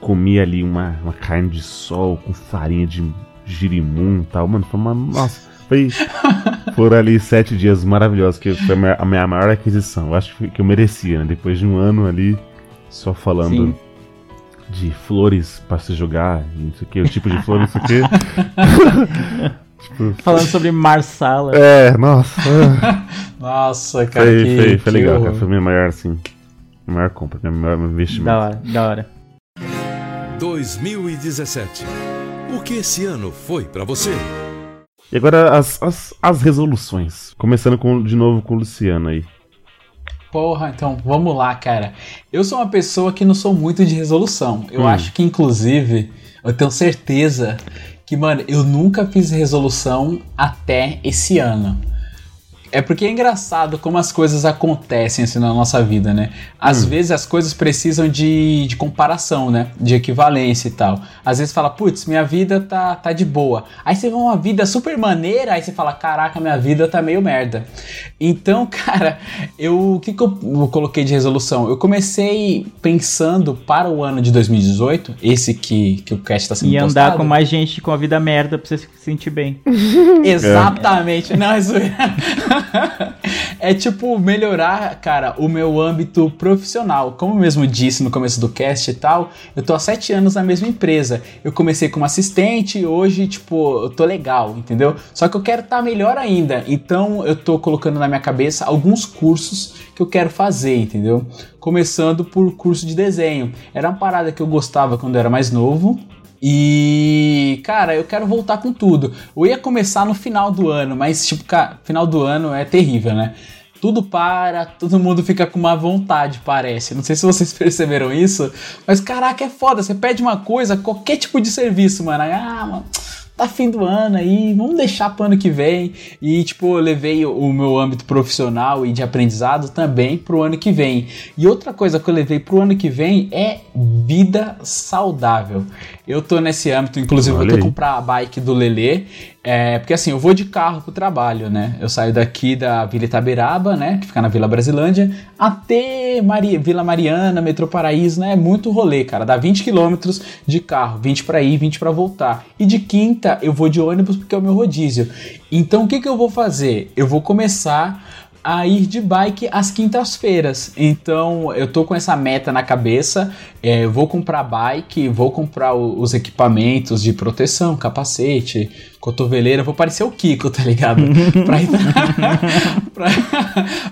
Comi ali uma, uma carne de sol com farinha de girimum e tal. Mano, foi uma. Nossa, foi. [LAUGHS] Foram ali sete dias maravilhosos, que foi a minha, a minha maior aquisição. Eu acho que, que eu merecia, né? Depois de um ano ali, só falando Sim. de flores pra se jogar, e não sei o que, o tipo de flor, não sei o que. [LAUGHS] tipo, Falando sobre Marsala. é, nossa. [LAUGHS] Nossa, cara, Foi, que, foi, foi que legal, cara. Foi a minha maior, assim. Minha maior compra, minha maior investimento. Da hora, da hora. 2017. O que esse ano foi pra você? E agora as, as, as resoluções. Começando com, de novo com o Luciano aí. Porra, então vamos lá, cara. Eu sou uma pessoa que não sou muito de resolução. Eu Hum. acho que, inclusive, eu tenho certeza que, mano, eu nunca fiz resolução até esse ano. É porque é engraçado como as coisas acontecem assim na nossa vida, né? Às vezes as coisas precisam de, de comparação, né? De equivalência e tal. Às vezes fala, putz, minha vida tá, tá de boa. Aí você vê uma vida super maneira, aí você fala, caraca, minha vida tá meio merda. Então, [LAUGHS] cara, eu o que, que eu, eu coloquei de resolução? Eu comecei pensando para o ano de 2018, esse que, que o cast tá sendo E andar postado. com mais gente com a vida merda pra você se sentir bem. [LAUGHS] [LAUGHS] Exatamente, não é zoeira. [LAUGHS] é tipo melhorar, cara, o meu âmbito profissional. Como eu mesmo disse no começo do cast e tal, eu tô há sete anos na mesma empresa. Eu comecei como assistente hoje, tipo, eu tô legal, entendeu? Só que eu quero estar melhor ainda. Então eu tô colocando na minha cabeça alguns cursos que eu quero fazer, entendeu? Começando por curso de desenho. Era uma parada que eu gostava quando eu era mais novo. E, cara, eu quero voltar com tudo. Eu ia começar no final do ano, mas, tipo, cara, final do ano é terrível, né? Tudo para, todo mundo fica com uma vontade, parece. Não sei se vocês [LAUGHS] perceberam isso, mas caraca, é foda. Você pede uma coisa, qualquer tipo de serviço, mano. Ah, mano tá fim do ano aí, vamos deixar pro ano que vem. E, tipo, eu levei o meu âmbito profissional e de aprendizado também pro ano que vem. E outra coisa que eu levei pro ano que vem é vida saudável. Eu tô nesse âmbito, inclusive Olha eu tô aí. comprar a bike do Lelê. É, porque assim, eu vou de carro pro trabalho, né? Eu saio daqui da Vila Itaberaba, né? Que fica na Vila Brasilândia, até Maria, Vila Mariana, Metrô Paraíso, né? É muito rolê, cara. Dá 20 quilômetros de carro, 20 pra ir, 20 pra voltar. E de quinta eu vou de ônibus porque é o meu rodízio. Então o que, que eu vou fazer? Eu vou começar a ir de bike às quintas-feiras. Então eu tô com essa meta na cabeça. É, eu vou comprar bike, vou comprar os equipamentos de proteção, capacete, cotoveleira. Vou parecer o Kiko, tá ligado? [LAUGHS] pra, ir [LAUGHS] pra,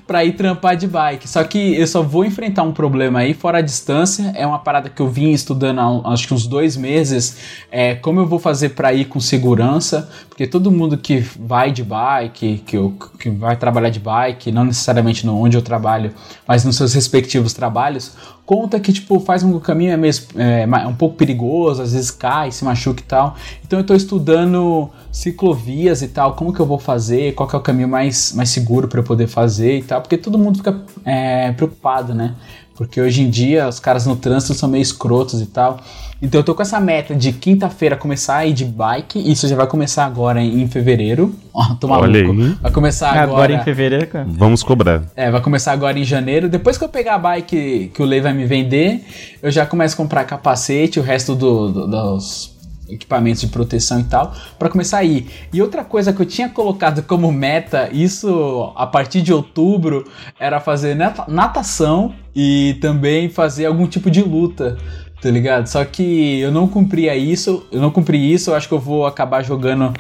pra ir trampar de bike. Só que eu só vou enfrentar um problema aí fora a distância. É uma parada que eu vim estudando há acho que uns dois meses. É, como eu vou fazer pra ir com segurança? Porque todo mundo que vai de bike, que, eu- que vai trabalhar de bike, não necessariamente no onde eu trabalho, mas nos seus respectivos trabalhos, conta que tipo faz um caminho é mesmo é, um pouco perigoso, às vezes cai, se machuca e tal. Então eu tô estudando ciclovias e tal, como que eu vou fazer, qual que é o caminho mais, mais seguro para eu poder fazer e tal, porque todo mundo fica é, preocupado, né? Porque hoje em dia os caras no trânsito são meio escrotos e tal. Então eu tô com essa meta de quinta-feira começar a ir de bike. Isso já vai começar agora em, fevereiro. [LAUGHS] Ó, tô maluco. Olha aí. Vai começar Agora, agora. em fevereiro, cara. Vamos cobrar. É, vai começar agora em janeiro. Depois que eu pegar a bike que o Lei vai me vender, eu já começo a comprar capacete, o resto do- do- dos equipamentos de proteção e tal, para começar a ir. E outra coisa que eu tinha colocado como meta, isso a partir de outubro, era fazer nata- natação e também fazer algum tipo de luta. Tá ligado? Só que eu não cumpria isso, eu não cumpri isso, eu acho que eu vou acabar jogando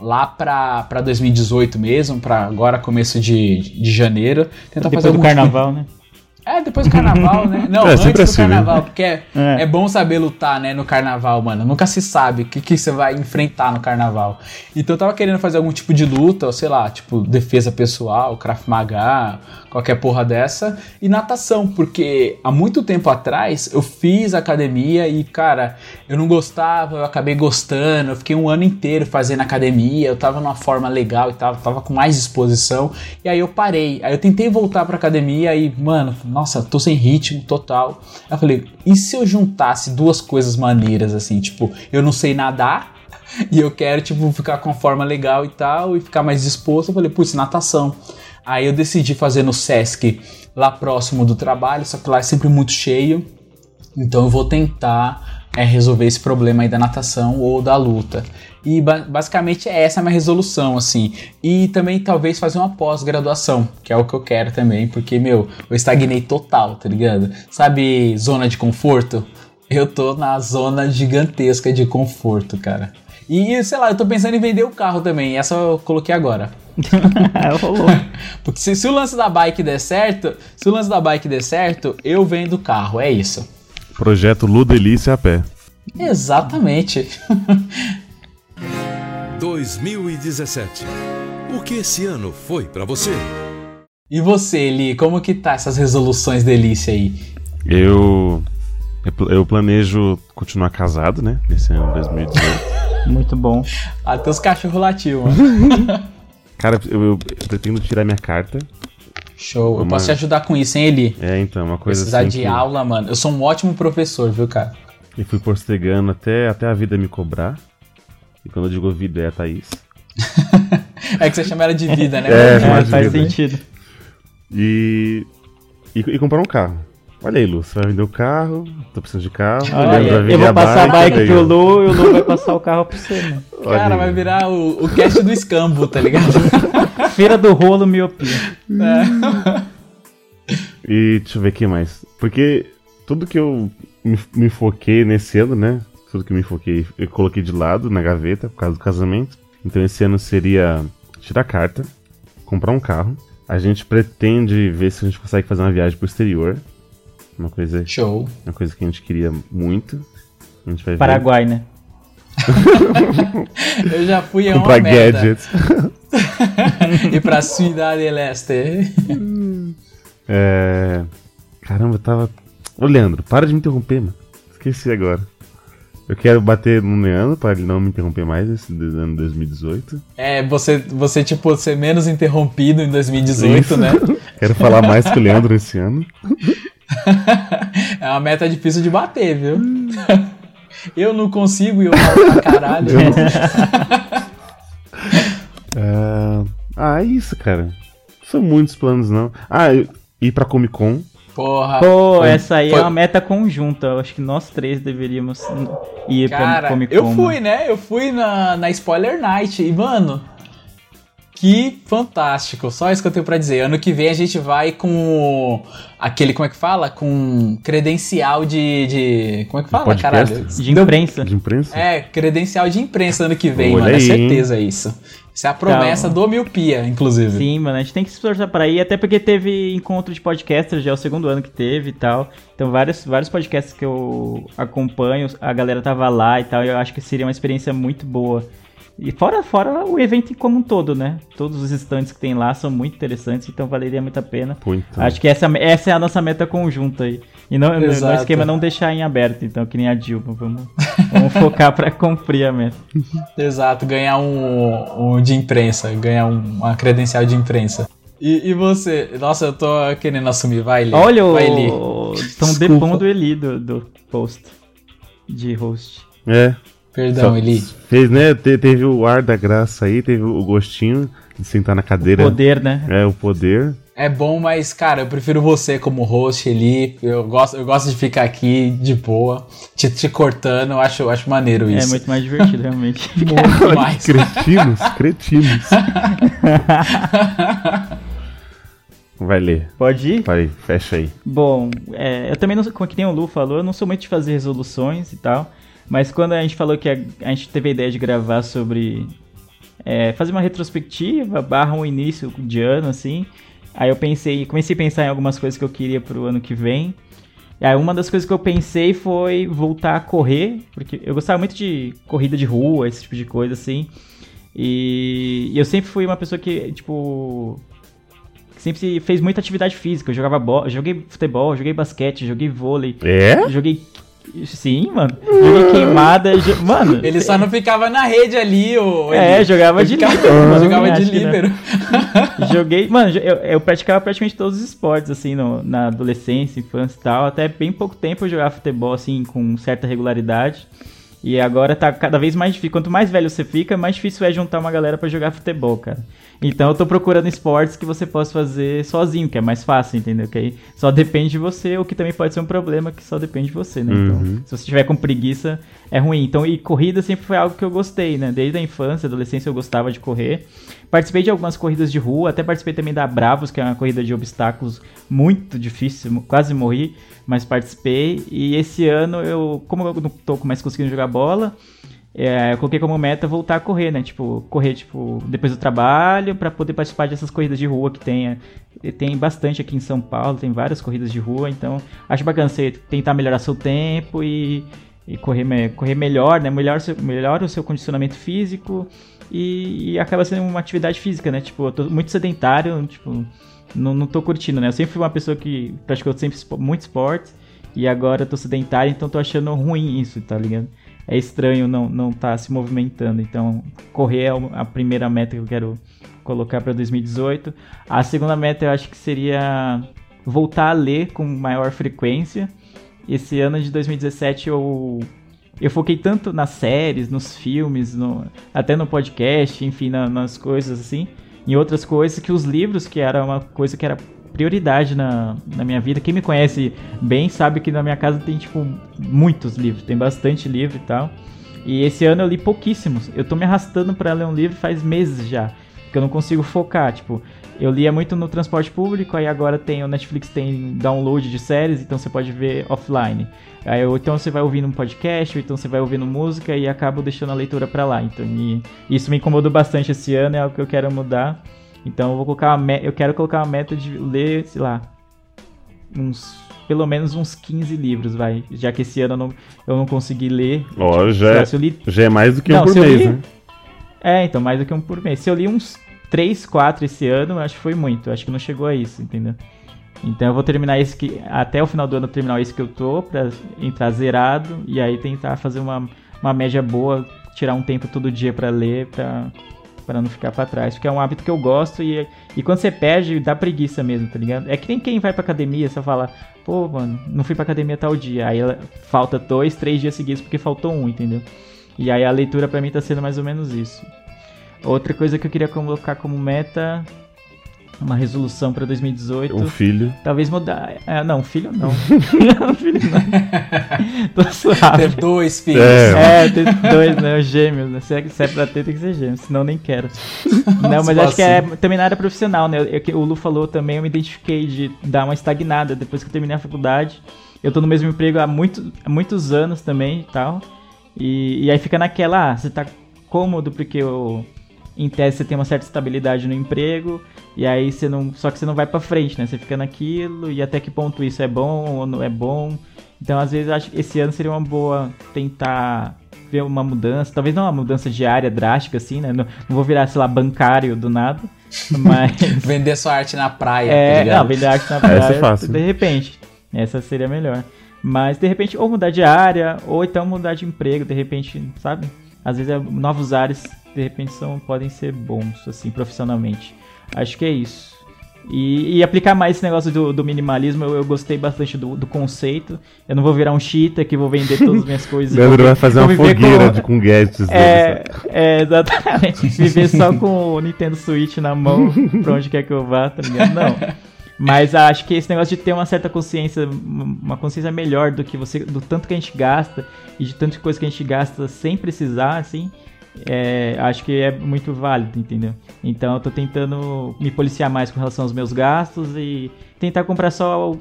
lá pra, pra 2018 mesmo, pra agora começo de, de janeiro. Tentar Depois fazer do tipo- carnaval, né? É, depois do carnaval, né? [LAUGHS] Não, É, antes do assim, né? carnaval, porque é, É. é bom saber lutar, né, no carnaval, mano. Nunca se sabe o que, que você vai enfrentar no carnaval. Então eu tava querendo fazer algum tipo de luta, ou sei lá, tipo defesa pessoal, Krav Maga, qualquer porra dessa. E natação, porque há muito tempo atrás eu fiz academia e, cara, eu não gostava, eu acabei gostando. Eu fiquei um ano inteiro fazendo academia, eu tava numa forma legal e tal, tava com mais disposição. E aí eu parei. Aí eu tentei voltar pra academia e, mano, nossa, tô sem ritmo total. Aí eu falei, e se eu juntasse duas coisas maneiras, assim, tipo, eu não sei nadar. [LAUGHS] E eu quero, tipo, ficar com forma legal e tal, e ficar mais disposto. Eu falei, putz, natação. Aí eu decidi fazer no Sesc, lá próximo do trabalho, só que lá é sempre muito cheio. Então eu vou tentar é, resolver esse problema aí da natação ou da luta. E ba- basicamente é essa a minha resolução, assim. E também talvez fazer uma pós-graduação, que é o que eu quero também, porque, meu, eu estagnei total, tá ligado? Sabe, zona de conforto? Eu tô na zona gigantesca de conforto, cara. E, sei lá, eu tô pensando em vender o carro também. Essa eu coloquei agora. [LAUGHS] Rolou. [LAUGHS] Porque se, se o lance da bike der certo, se o lance da bike der certo, eu vendo o carro, é isso. Projeto Ludelícia a pé. Exatamente. [LAUGHS] 2017. O que esse ano foi pra você? E você, Eli, como que tá essas resoluções delícia aí? Eu. eu pl- Eu planejo continuar casado, né? Nesse ano 2018. [LAUGHS] Muito bom. Até os cachorros latiam, mano. [LAUGHS] Cara, eu, eu pretendo tirar minha carta. Show. Eu Uma- posso te ajudar com isso, hein, Eli? É, então, uma coisa Precisar assim. de que aula, mano. Eu sou um ótimo professor, viu, cara? Eu fui postergando até, até a vida me cobrar. E quando eu digo vida é a Thaís. [LAUGHS] É que você chama ela de vida, né? É, É, faz vida. sentido. E, e. e comprar um carro. Olha aí, Lu, você vai vender o carro, tô precisando de carro. Olha, eu vou passar a bike pro. Lu e o Lu vai passar o carro pra você, né? Olha Cara, aí. vai virar o, o cast do escambo, tá ligado? [LAUGHS] Feira do rolo miopia. E deixa eu ver o que mais. Porque tudo que eu me, me foquei nesse ano, né? Tudo que eu me foquei, eu coloquei de lado na gaveta por causa do casamento. Então esse ano seria tirar carta, comprar um carro. A gente pretende ver se a gente consegue fazer uma viagem pro exterior. Uma coisa, Show. uma coisa que a gente queria muito. A gente vai ver. Paraguai, né? [LAUGHS] Eu já fui a uma Comprar meta. gadgets. [LAUGHS] E pra Cidade del Este. É... Caramba, eu tava. Ô Leandro, para de me interromper, mano. Esqueci agora. Eu quero bater no Leandro para ele não me interromper mais esse de- ano 2018. É, você, você, tipo, ser menos interrompido em 2018, Isso. né? [LAUGHS] Quero falar mais com o Leandro esse ano. [LAUGHS] É uma meta difícil de bater, viu? [LAUGHS] Eu não consigo e eu falo pra caralho. É, Ah, é isso, cara. Não são muitos planos, não. Ah, eu- ir pra Comic Con. Porra. Pô, Foi- essa aí foi- é uma meta conjunta. Eu acho que nós três deveríamos ir pra Cara, Comic eu Con. fui, né? Eu fui na, na Spoiler Night e, mano, que fantástico. Só isso que eu tenho pra dizer. Ano que vem a gente vai com aquele, como é que fala? Com credencial de. de como é que fala, podcast? caralho? De imprensa. De imprensa? É, credencial de imprensa ano que vem, Olha mano. É aí, certeza isso. Isso é a promessa do Miopia, inclusive. Sim, mano, a gente tem que se esforçar pra ir, até porque teve encontro de podcasters, já é o segundo ano que teve e tal. Então, vários, vários podcasts que eu acompanho, a galera tava lá e tal, e eu acho que seria uma experiência muito boa. E fora, fora o evento como um todo, né? Todos os stands que tem lá são muito interessantes, então valeria muito a pena. Então. Acho que essa, essa é a nossa meta conjunta aí. E não, no Exato. esquema é não deixar em aberto, então, que nem a Dilma. Vamos, vamos focar pra cumprir a meta. [LAUGHS] Exato, ganhar um, um de imprensa, ganhar um- uma credencial de imprensa. E, e você? Nossa, eu tô querendo assumir, vai, Eli. Olha, estão depondo o Eli do, do post de host. É. Perdão, Só- Eli. Fez, né? Te- Teve o ar da graça aí, teve o gostinho de sentar na cadeira. Poder, né? É, o poder. É bom, mas, cara, eu prefiro você como host, Eli. Eu gosto, eu gosto de ficar aqui de boa, te, te cortando, eu acho, eu acho maneiro É isso. muito mais divertido, realmente. [LAUGHS] Muito mais. Cretinos, cretinos. [LAUGHS] Vai ler. Pode ir? Vai, fecha aí. Bom, é, eu também não como que nem o Lu falou, eu não sou muito de fazer resoluções e tal. Mas quando a gente falou que a, a gente teve a ideia de gravar sobre é, fazer uma retrospectiva barra um início de ano, assim. Aí eu pensei, comecei a pensar em algumas coisas que eu queria pro ano que vem. E aí uma das coisas que eu pensei foi voltar a correr, porque eu gostava muito de corrida de rua, esse tipo de coisa, assim. E, e eu sempre fui uma pessoa que, tipo, que sempre fez muita atividade física. Eu jogava bola, joguei futebol, joguei basquete, joguei vôlei, É? joguei. Sim, mano. Joguei queimada. jo- Mano. Ele só não ficava na rede ali, ô. É, jogava de ficava- líbero, Jogava de líbero. [LAUGHS] Joguei, mano, eu, eu praticava praticamente todos os esportes, assim, no- na adolescência, infância e tal. Até bem pouco tempo eu jogava futebol, assim, com certa regularidade. E agora tá cada vez mais difícil. Quanto mais velho você fica, mais difícil é juntar uma galera pra jogar futebol, cara. Então eu tô procurando esportes que você possa fazer sozinho, que é mais fácil, entendeu? Que aí só depende de você, o que também pode ser um problema que só depende de você, né? Então, Uhum. se você tiver com preguiça, é ruim. Então, e corrida sempre foi algo que eu gostei, né? Desde a infância, adolescência, eu gostava de correr. Participei de algumas corridas de rua, até participei também da Bravos, que é uma corrida de obstáculos muito difícil, quase morri, mas participei. E esse ano eu, como eu não tô mais conseguindo jogar bola, é, eu coloquei como meta voltar a correr, né? Tipo, correr tipo depois do trabalho para poder participar dessas corridas de rua que tem, tem bastante aqui em São Paulo, tem várias corridas de rua, então acho bacana você tentar melhorar seu tempo e, e correr, correr melhor, né? Melhor, melhor o seu condicionamento físico e, e acaba sendo uma atividade física, né? Tipo, eu tô muito sedentário, tipo, não, não tô curtindo, né? Eu sempre fui uma pessoa que praticou sempre muito esporte e agora eu tô sedentário, então tô achando ruim isso, tá ligado? É estranho não não tá se movimentando, então correr é a primeira meta que eu quero colocar para 2018. A segunda meta eu acho que seria voltar a ler com maior frequência. Esse ano de 2017 eu eu foquei tanto nas séries, nos filmes, no- até no podcast, enfim, na- nas coisas assim, em outras coisas que os livros, que era uma coisa que era prioridade na, na minha vida. Quem me conhece bem sabe que na minha casa tem, tipo, muitos livros, tem bastante livro e tal. E esse ano eu li pouquíssimos. Eu tô me arrastando pra ler um livro faz meses já. Porque eu não consigo focar. Tipo, eu lia muito no transporte público, aí agora tem o Netflix tem download de séries, então você pode ver offline. Aí, ou então você vai ouvindo um podcast, ou então você vai ouvindo música e acabo deixando a leitura pra lá. Então, e isso me incomodou bastante esse ano, é algo que eu quero mudar. Então eu vou colocar uma eu quero colocar uma meta de ler, sei lá, uns pelo menos uns 15 livros, vai. Já que esse ano eu não, eu não consegui ler. Ó, Sei já, lá, é- li já é mais do que um Não, por se eu mês, li- né? é, então, mais do que um por mês. Se eu li uns 3, 4 esse ano, eu acho que foi muito. Eu acho que não chegou a isso, entendeu? Então eu vou terminar esse que. Até o final do ano eu terminar esse que eu tô, pra entrar zerado. E aí tentar fazer uma, uma média boa, tirar um tempo todo dia pra ler, pra, pra não ficar pra trás. Porque é um hábito que eu gosto e, e quando você perde, dá preguiça mesmo, tá ligado? É que nem quem vai pra academia, você fala, pô, mano, não fui pra academia tal dia. Aí ela- falta dois, três dias seguidos porque faltou um, entendeu? E aí a leitura pra mim tá sendo mais ou menos isso. Outra coisa que eu queria colocar como meta, uma resolução pra 2018. Um filho. Talvez mudar. É, não, filho não. [LAUGHS] [LAUGHS] filho não. [LAUGHS] Tô suave. Ter dois filhos. É. É, ter dois, né? Gêmeos, né? Se é, se é pra ter, tem que ser gêmeos, senão nem quero. Não, mas Só acho que é assim. também na área profissional, né? Eu- que o Lu falou também, eu me identifiquei de dar uma estagnada depois que eu terminei a faculdade. Eu tô no mesmo emprego há, muito, há muitos anos também e tal. E, e aí fica naquela, ah, você tá cômodo porque eu, em tese você tem uma certa estabilidade no emprego, e aí você não. Só que você não vai pra frente, né? Você fica naquilo, e até que ponto isso é bom ou não é bom. Então, às vezes, acho que esse ano seria uma boa tentar ver uma mudança. Talvez não uma mudança diária drástica, assim, né? Não, não vou virar, sei lá, bancário do nada. [LAUGHS] Mas. Vender sua arte na praia, tá É, ligado? não, vender arte na Essa praia, é fácil. de repente. Essa seria melhor. Mas, de repente, ou mudar de área, ou então mudar de emprego, de repente, sabe? Às vezes, é- novos ares, de repente, são, podem ser bons, assim, profissionalmente. Acho que é isso. E, e aplicar mais esse negócio do, do minimalismo, eu, eu gostei bastante do, do conceito. Eu não vou virar um cheetah que vou vender todas as minhas [LAUGHS] coisas. Leandro vou- vai fazer uma fogueira com- de, com gadgets é, é, exatamente. [LAUGHS] Viver só com o Nintendo Switch na mão, pra onde quer que eu vá, tá ligado? Não. Mas acho que esse negócio de ter uma certa consciência, uma consciência melhor do que você, do tanto que a gente gasta e de tanta coisa que a gente gasta sem precisar, assim, é, acho que é muito válido, entendeu? Então eu tô tentando me policiar mais com relação aos meus gastos e tentar comprar só o,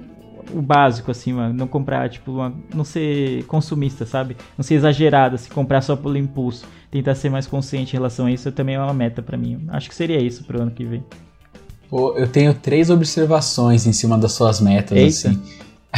o básico, assim, mano. Não comprar, tipo, uma- não ser consumista, sabe? Não ser exagerado, assim, comprar só pelo impulso. Tentar ser mais consciente em relação a isso também é uma meta pra mim. Acho que seria isso pro ano que vem. Pô, eu tenho três observações em cima das suas metas, Eita. assim.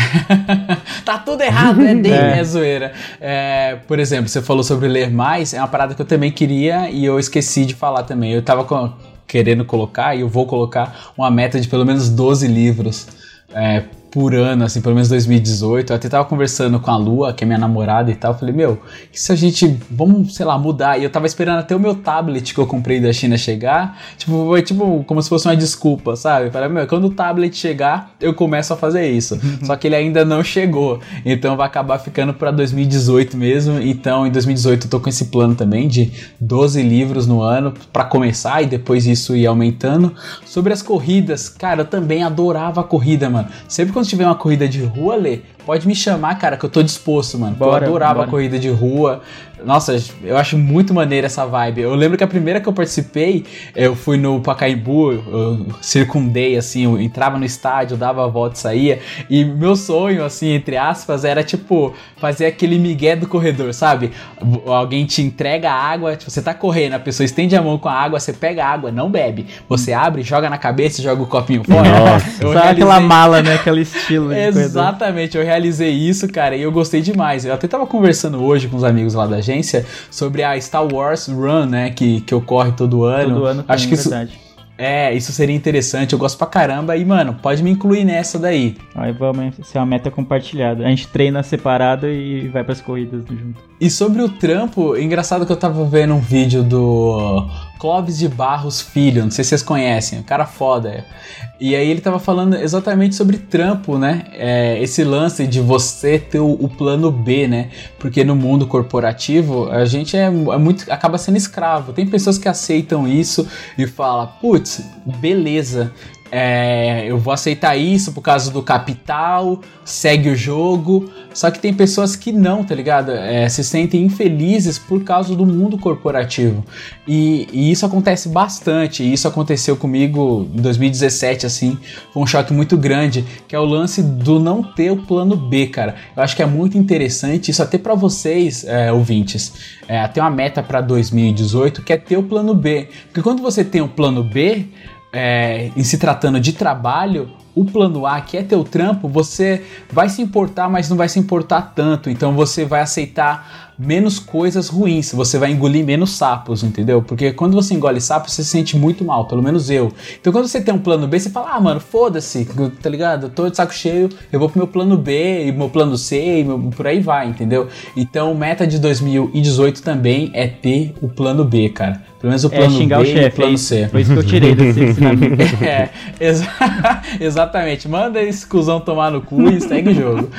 [LAUGHS] tá tudo errado, né? Nem [LAUGHS] É. é zoeira. É, por exemplo, você falou sobre ler mais, é uma parada que eu também queria e eu esqueci de falar também. Eu tava com- querendo colocar, e eu vou colocar, uma meta de pelo menos 12 livros é, por ano, assim, pelo menos 2018. Eu até tava conversando com a Lua, que é minha namorada e tal. Eu falei, meu, e se a gente, vamos, sei lá, mudar? E eu tava esperando até o meu tablet que eu comprei da China chegar. Tipo, foi tipo como se fosse uma desculpa, sabe? Eu falei, meu, quando o tablet chegar, eu começo a fazer isso. Só que ele ainda não chegou. Então vai acabar ficando pra 2018 mesmo. Então em 2018 eu tô com esse plano também de 12 livros no ano pra começar e depois isso ir aumentando. Sobre as corridas, cara, eu também adorava a corrida, mano. Sempre quando tiver uma corrida de rua, Lê, pode me chamar, cara, que eu tô disposto, mano. Bora, eu adorava bora. a corrida de rua. Nossa, eu acho muito maneira essa vibe. Eu lembro que a primeira que eu participei, eu fui no Pacaembu, eu circundei, assim, eu entrava no estádio, dava a volta e saía. E meu sonho, assim, entre aspas, era tipo fazer aquele migué do corredor, sabe? Alguém te entrega a água, tipo, você tá correndo, a pessoa estende a mão com a água, você pega a água, não bebe. Você abre, joga na cabeça e joga o copinho fora. Nossa. Eu Só aquela realizei- mala, né? Aquele estilo. Exatamente, eu realizei isso, cara, e eu gostei demais. Eu até tava conversando hoje com os amigos lá da agência sobre a Star Wars Run, né, que, que ocorre todo ano. Todo ano Acho tem, que isso, verdade. é, isso seria interessante, eu gosto pra caramba. E, mano, pode me incluir nessa daí. Aí vamos ser uma meta compartilhada. A gente treina separado e vai pras corridas junto. E sobre o trampo, engraçado que eu tava vendo um vídeo do Clóvis de Barros Filho, não sei se vocês conhecem, um cara foda. E aí ele tava falando exatamente sobre trampo, né? É, esse lance de você ter o, o plano B, né? Porque no mundo corporativo a gente é, é muito. acaba sendo escravo. Tem pessoas que aceitam isso e falam, putz, beleza. É, eu vou aceitar isso por causa do capital, segue o jogo. Só que tem pessoas que não, tá ligado? É, se sentem infelizes por causa do mundo corporativo. E, e isso acontece bastante. E isso aconteceu comigo em 2017, assim. Foi um choque muito grande, que é o lance do não ter o plano B, cara. Eu acho que é muito interessante isso até para vocês, é, ouvintes. É, ter uma meta para 2018 que é ter o plano B. Porque quando você tem um plano B, é, em se tratando de trabalho, o plano A, que é teu trampo, você vai se importar, mas não vai se importar tanto. Então você vai aceitar menos coisas ruins, você vai engolir menos sapos, entendeu? Porque quando você engole sapos, você se sente muito mal, pelo menos eu. Então quando você tem um plano B, você fala, ah, mano, foda-se, tá ligado? Eu tô de saco cheio, eu vou pro meu plano B, e meu plano C, e meu- por aí vai, entendeu? Então, meta de 2018 também é ter o plano B, cara. Pelo menos o É plano xingar B o e o é plano isso. C. Foi isso que eu tirei desse [LAUGHS] ensinamento. É, exa- exatamente. Manda esse cuzão tomar no cu e segue o jogo.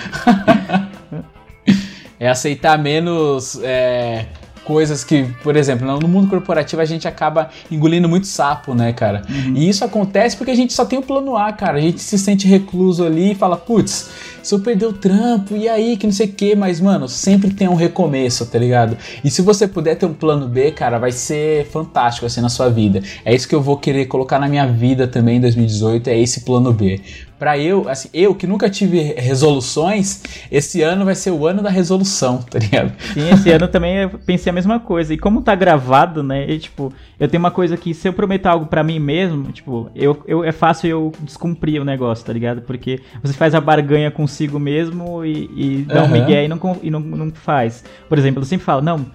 [LAUGHS] é aceitar menos é, coisas que, por exemplo, no mundo corporativo a gente acaba engolindo muito sapo, né, cara? E isso acontece porque a gente só tem o plano A, cara. A gente se sente recluso ali e fala, putz, se eu perder o trampo, e aí, que não sei o que, mas, mano, sempre tem um recomeço, tá ligado? E se você puder ter um plano B, cara, vai ser fantástico assim na sua vida. É isso que eu vou querer colocar na minha vida também em 2018, é esse plano B. Pra eu, assim, eu que nunca tive resoluções, esse ano vai ser o ano da resolução, tá ligado? Sim, esse ano também eu pensei a mesma coisa. E como tá gravado, né? E, tipo, eu tenho uma coisa que se eu prometer algo pra mim mesmo, tipo, eu, eu, é fácil eu descumprir o negócio, tá ligado? Porque você faz a barganha consigo mesmo e, e dá um Aham. migué e, não, e não, não faz. Por exemplo, eu sempre falo, não.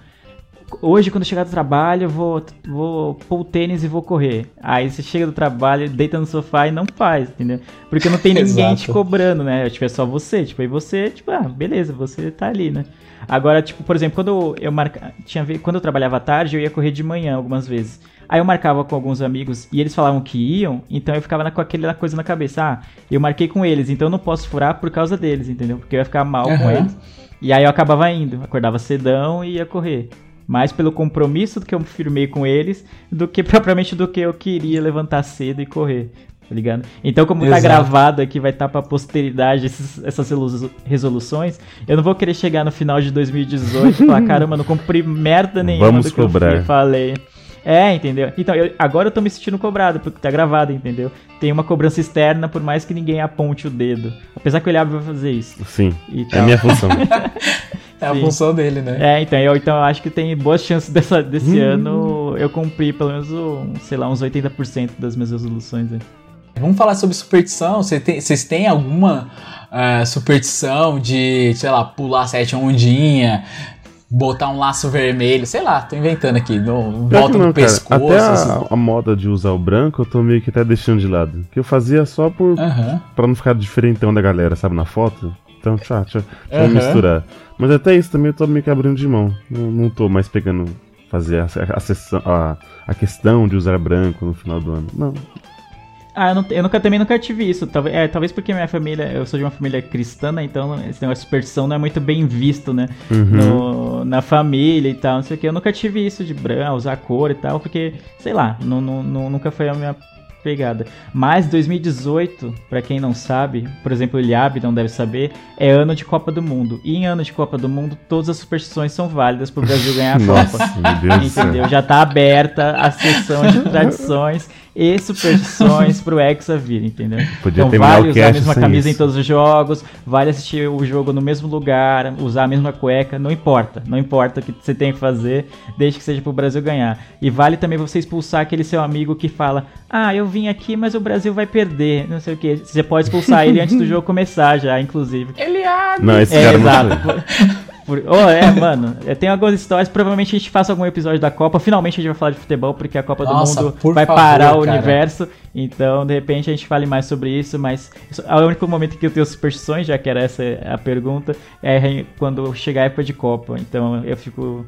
Hoje, quando eu chegar do trabalho, eu vou, vou pôr o tênis e vou correr. Aí você chega do trabalho, deita no sofá e não faz, entendeu? Porque não tem [LAUGHS] ninguém te cobrando, né? Tipo, é só você. Tipo, aí você, tipo, ah, beleza, você tá ali, né? Agora, tipo, por exemplo, quando eu, marca... tinha quando eu trabalhava à tarde, eu ia correr de manhã algumas vezes. Aí eu marcava com alguns amigos e eles falavam que iam, então eu ficava com aquela coisa na cabeça. Ah, eu marquei com eles, então eu não posso furar por causa deles, entendeu? Porque eu ia ficar mal com Aham. eles. E aí eu acabava indo, acordava cedão e ia correr. Mais pelo compromisso que eu firmei com eles, do que propriamente do que eu queria levantar cedo e correr. Tá ligado? Então, como tá Exato. gravado aqui, vai estar pra posteridade esses- essas resolu- resoluções. Eu não vou querer chegar no final de 2018 e falar, [LAUGHS] caramba, não cumpri merda nenhuma Vamos do que eu cobrar. fi- falei. É, entendeu? Então, eu- agora eu tô me sentindo cobrado, porque tá gravado, entendeu? Tem uma cobrança externa, por mais que ninguém aponte o dedo. Apesar que o Eliab vai fazer isso. Sim, é a minha função. [LAUGHS] É a Sim. função dele, né? É, então eu, então eu acho que tem boas chances dessa, desse ano eu cumprir pelo menos, um, sei lá, uns 80% das minhas resoluções. aí. Vamos falar sobre superstição. Você tem- Vocês têm alguma ah, superstição de, sei lá, pular sete ondinha, botar um laço vermelho, sei lá, tô inventando aqui, no, volta que no não, cara. pescoço. Até assim. a, a moda de usar o branco eu tô meio que até deixando de lado. Que eu fazia só por Aham. pra não ficar diferentão da galera, sabe, na foto. Então, tchau, tchau, deixa eu Aham. misturar. Mas até isso também eu tô meio que abrindo de mão. Não, não tô mais pegando, fazer a, a, sessão- a, a questão de usar branco no final do ano. Não. Ah, eu, não- eu nunca, também nunca tive isso. Talvez, é, talvez porque minha família, eu sou de uma família cristã, né? Então esse negócio de superstição não é muito bem visto, né? Uhum. No- na família e tal, não sei o que. Eu nunca tive isso de branco, usar cor e tal, porque, sei lá, não- não- nunca foi a minha pegada. Mas 2018, pra quem não sabe, por exemplo, o Eliab não deve saber, é ano de Copa do Mundo. E em ano de Copa do Mundo, todas as superstições são válidas pro Brasil ganhar a Nossa, Copa. meu Deus do céu. Entendeu? Já tá aberta a sessão de [LAUGHS] tradições e superstições pro Hexa vir, entendeu? Podia então vale usar a mesma camisa em isso. todos os jogos, vale assistir o jogo no mesmo lugar, usar a mesma cueca, não importa. Não importa o que você tem que fazer, desde que seja pro Brasil ganhar. E vale também você expulsar aquele seu amigo que fala: Ah, eu vim aqui, mas o Brasil vai perder. Não sei o que. Você pode expulsar ele antes do jogo começar já, inclusive. Ele abre. Não, esse É, cara exato. não [LAUGHS] oh, é, [LAUGHS] mano, tem algumas histórias. Provavelmente a gente faça algum episódio da Copa. Finalmente a gente vai falar de futebol, porque a Copa Nossa, do Mundo vai favor, parar o cara. universo. Então, de repente, a gente fale mais sobre isso. Mas é o único momento que eu tenho superstições, já que era essa a pergunta, é quando chegar a época de Copa. Então eu fico.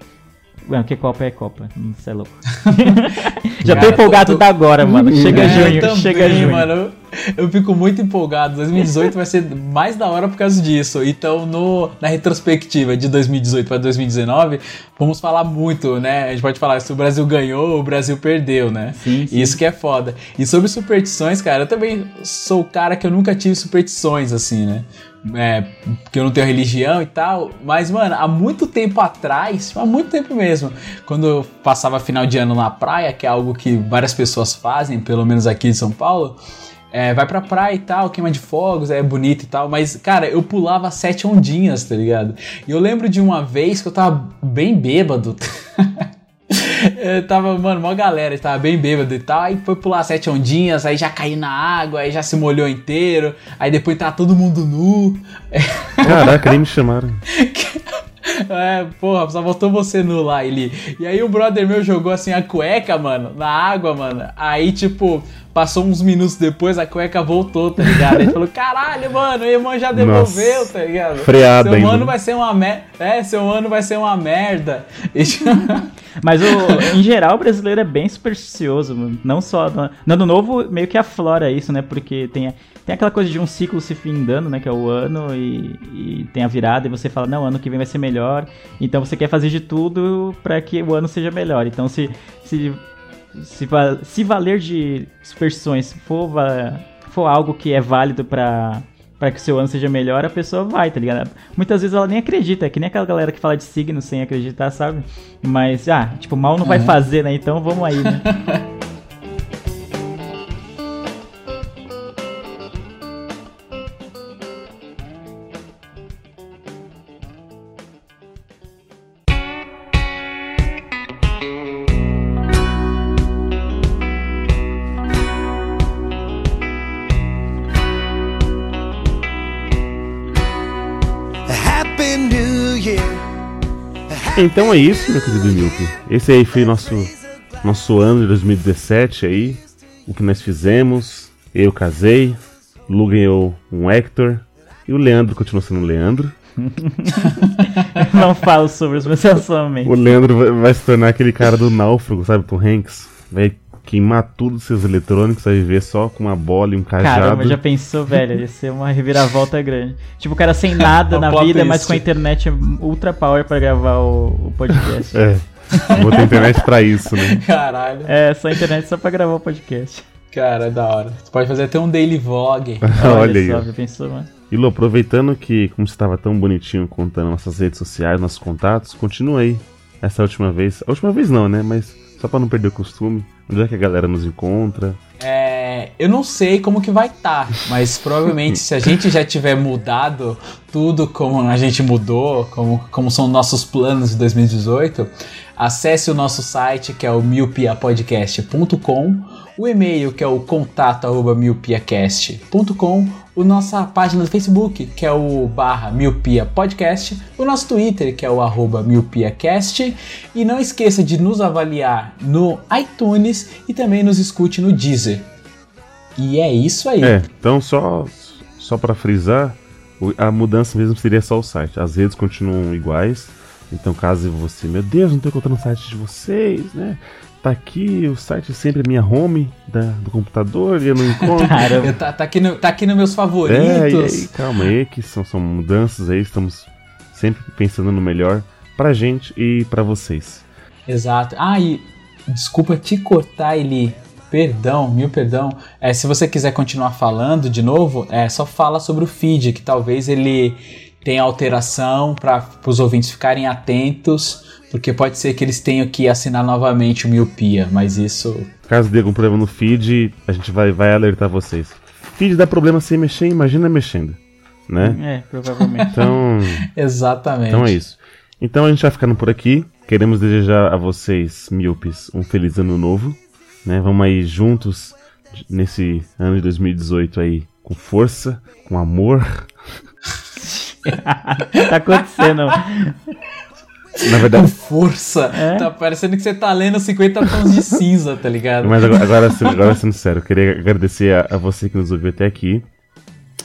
Mano, que Copa é Copa. Isso é louco. [LAUGHS] já tô Cara, empolgado tô- da agora, mano. Chega É, junho, também, chega junho. mano. Eu fico muito empolgado. 2018 vai ser mais da hora por causa disso. Então, no, na retrospectiva de 2018 para 2019, vamos falar muito, né? A gente pode falar se o Brasil ganhou ou o Brasil perdeu, né? Sim, sim. Isso que é foda. E sobre superstições, cara, eu também sou o cara que eu nunca tive superstições, assim, né? É, porque eu não tenho religião e tal. Mas, mano, há muito tempo atrás, há muito tempo mesmo, quando eu passava final de ano na praia, que é algo que várias pessoas fazem, pelo menos aqui em São Paulo. É, vai pra praia e tal, queima de fogos, é bonito e tal, mas, cara, eu pulava sete ondinhas, tá ligado? E eu lembro de uma vez que eu tava bem bêbado. [LAUGHS] [LAUGHS] Eu tava, mano, uma galera, tava bem bêbado e tal. Aí foi pular sete ondinhas, aí já caiu na água, aí já se molhou inteiro. Aí depois tava todo mundo nu. [LAUGHS] Caraca, nem me chamaram. [LAUGHS] É, porra, só voltou você nu lá, Eli. E aí o brother meu jogou assim a cueca, mano, na água, mano. Aí, tipo, passou uns minutos depois, a cueca voltou, tá ligado? Ele falou, caralho, mano, o irmão já devolveu, Nossa, tá ligado? freado Seu ainda. ano vai ser uma merda. É, seu ano vai ser uma merda. Mas o, em geral o brasileiro é bem supersticioso, mano. não só no, no ano novo meio que aflora isso, né? Porque tem, tem aquela coisa de um ciclo se findando, né? Que é o ano e, e tem a virada e você fala, não, ano que vem vai ser melhor. Então você quer fazer de tudo pra que o ano seja melhor. Então se se se, va- se valer de superstições for, for algo que é válido pra para que o seu ano seja melhor, a pessoa vai, tá ligado? Muitas vezes ela nem acredita, é que nem aquela galera que fala de signo sem acreditar, sabe? Mas, ah, tipo, mal não vai fazer, né? Então vamos aí, né? [LAUGHS] Então é isso, meu querido Milk. Esse aí foi nosso, nosso ano de 2017 aí. O que nós fizemos. Eu casei. Lu ganhou um Hector. E o Leandro continua sendo o Leandro. [LAUGHS] não falo sobre os meus O relacionamentos. Leandro vai, vai se tornar aquele cara do náufrago, sabe? Tom Hanks. Vai queimar tudo os seus eletrônicos, vai viver só com uma bola e um cajado. Caramba, já pensou, velho? Ia ser uma reviravolta grande. Tipo, o cara sem [LAUGHS] nada na vida, mas com a internet ultra power pra gravar o, o podcast. É. Vou ter internet pra isso, né? [LAUGHS] Caralho. É, só a internet só pra gravar o podcast. Cara, é da hora. Você pode fazer até um daily vlog. [LAUGHS] Olha aí. só, já pensou, mano? E Lu, aproveitando que, como você estava tão bonitinho contando nossas redes sociais, nossos contatos, continua aí. Essa última vez. A última vez não, né? Mas só pra não perder o costume. Onde é que a galera nos encontra? É, eu não sei como que vai estar, mas provavelmente se a gente já tiver mudado tudo como a gente mudou, como, como são nossos planos de 2018, acesse o nosso site que é o miopiapodcast.com, o e-mail que é o contato arroba miopiacast.com, o nossa página do Facebook que é o barra miopia podcast, o nosso Twitter que é o arroba miopiacast e não esqueça de nos avaliar no iTunes e também nos escute no Deezer. E é isso aí. É, então só, só para frisar, a mudança mesmo seria só o site. As redes continuam iguais. Então caso você, meu Deus, não tô encontrando o site de vocês, né? Tá aqui, o site sempre é minha home da, do computador e eu não encontro. [LAUGHS] Caramba. Tá, tá aqui no, tá aqui nos meus É, e favoritos. aí, calma aí, que são, são mudanças aí, estamos sempre pensando no melhor pra gente e pra vocês. Exato. Ah, e desculpa te cortar, Eli. Perdão, mil perdão. É, se você quiser continuar falando de novo, é só fala sobre o feed, que talvez ele tenha alteração para os ouvintes ficarem atentos, porque pode ser que eles tenham que assinar novamente o Miopia, mas isso. Caso dê algum problema no feed, a gente vai, vai alertar vocês. Feed dá problema sem mexer, imagina mexendo, né? É, provavelmente. Então, [LAUGHS] Exatamente. então é isso. Então a gente vai ficando por aqui. Queremos desejar a vocês, míopes, um feliz ano novo. Né? Vamos aí juntos nesse ano de 2018 aí com força, com amor. [LAUGHS] tá acontecendo. Na Com verdade, força. É? Tá parecendo que você tá lendo 50 tons de cinza, tá ligado? Mas agora, agora, sendo- agora sendo sério, eu queria agradecer a, a você que nos ouviu até aqui.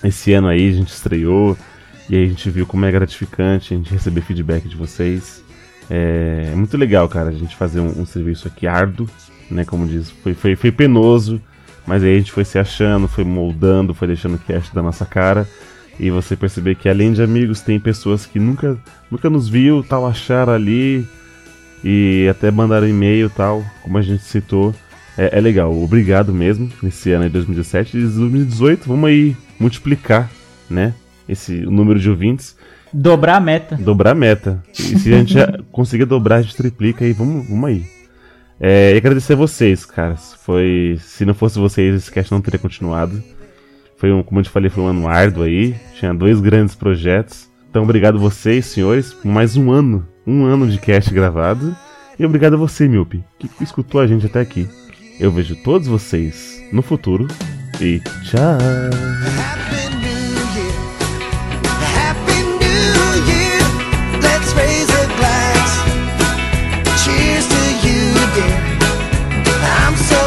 Esse ano aí a gente estreou e aí a gente viu como é gratificante a gente receber feedback de vocês. É, é muito legal, cara, a gente fazer um, um serviço aqui árduo, né? Como diz, foi, foi, foi penoso, Mas aí a gente foi se achando, foi moldando, foi deixando o cast da nossa cara. E você perceber que além de amigos, tem pessoas que nunca, nunca nos viu, tal, acharam ali e até mandaram e-mail tal, como a gente citou. É, é legal, obrigado mesmo nesse ano de 2017. E 2018, vamos aí multiplicar, né? Esse o número de ouvintes, Dobrar a meta. dobrar a meta. E se a gente [LAUGHS] conseguir dobrar, a gente triplica aí, vamos, vamos aí. É, e agradecer a vocês, caras. Foi, se não fosse vocês, esse cast não teria continuado. Foi um, como eu te falei, foi um ano árduo aí. Tinha dois grandes projetos. Então, obrigado vocês, senhores, por mais um ano, um ano de cast gravado. E obrigado a você, Milpe, que escutou a gente até aqui. Eu vejo todos vocês no futuro. E tchau! I'm so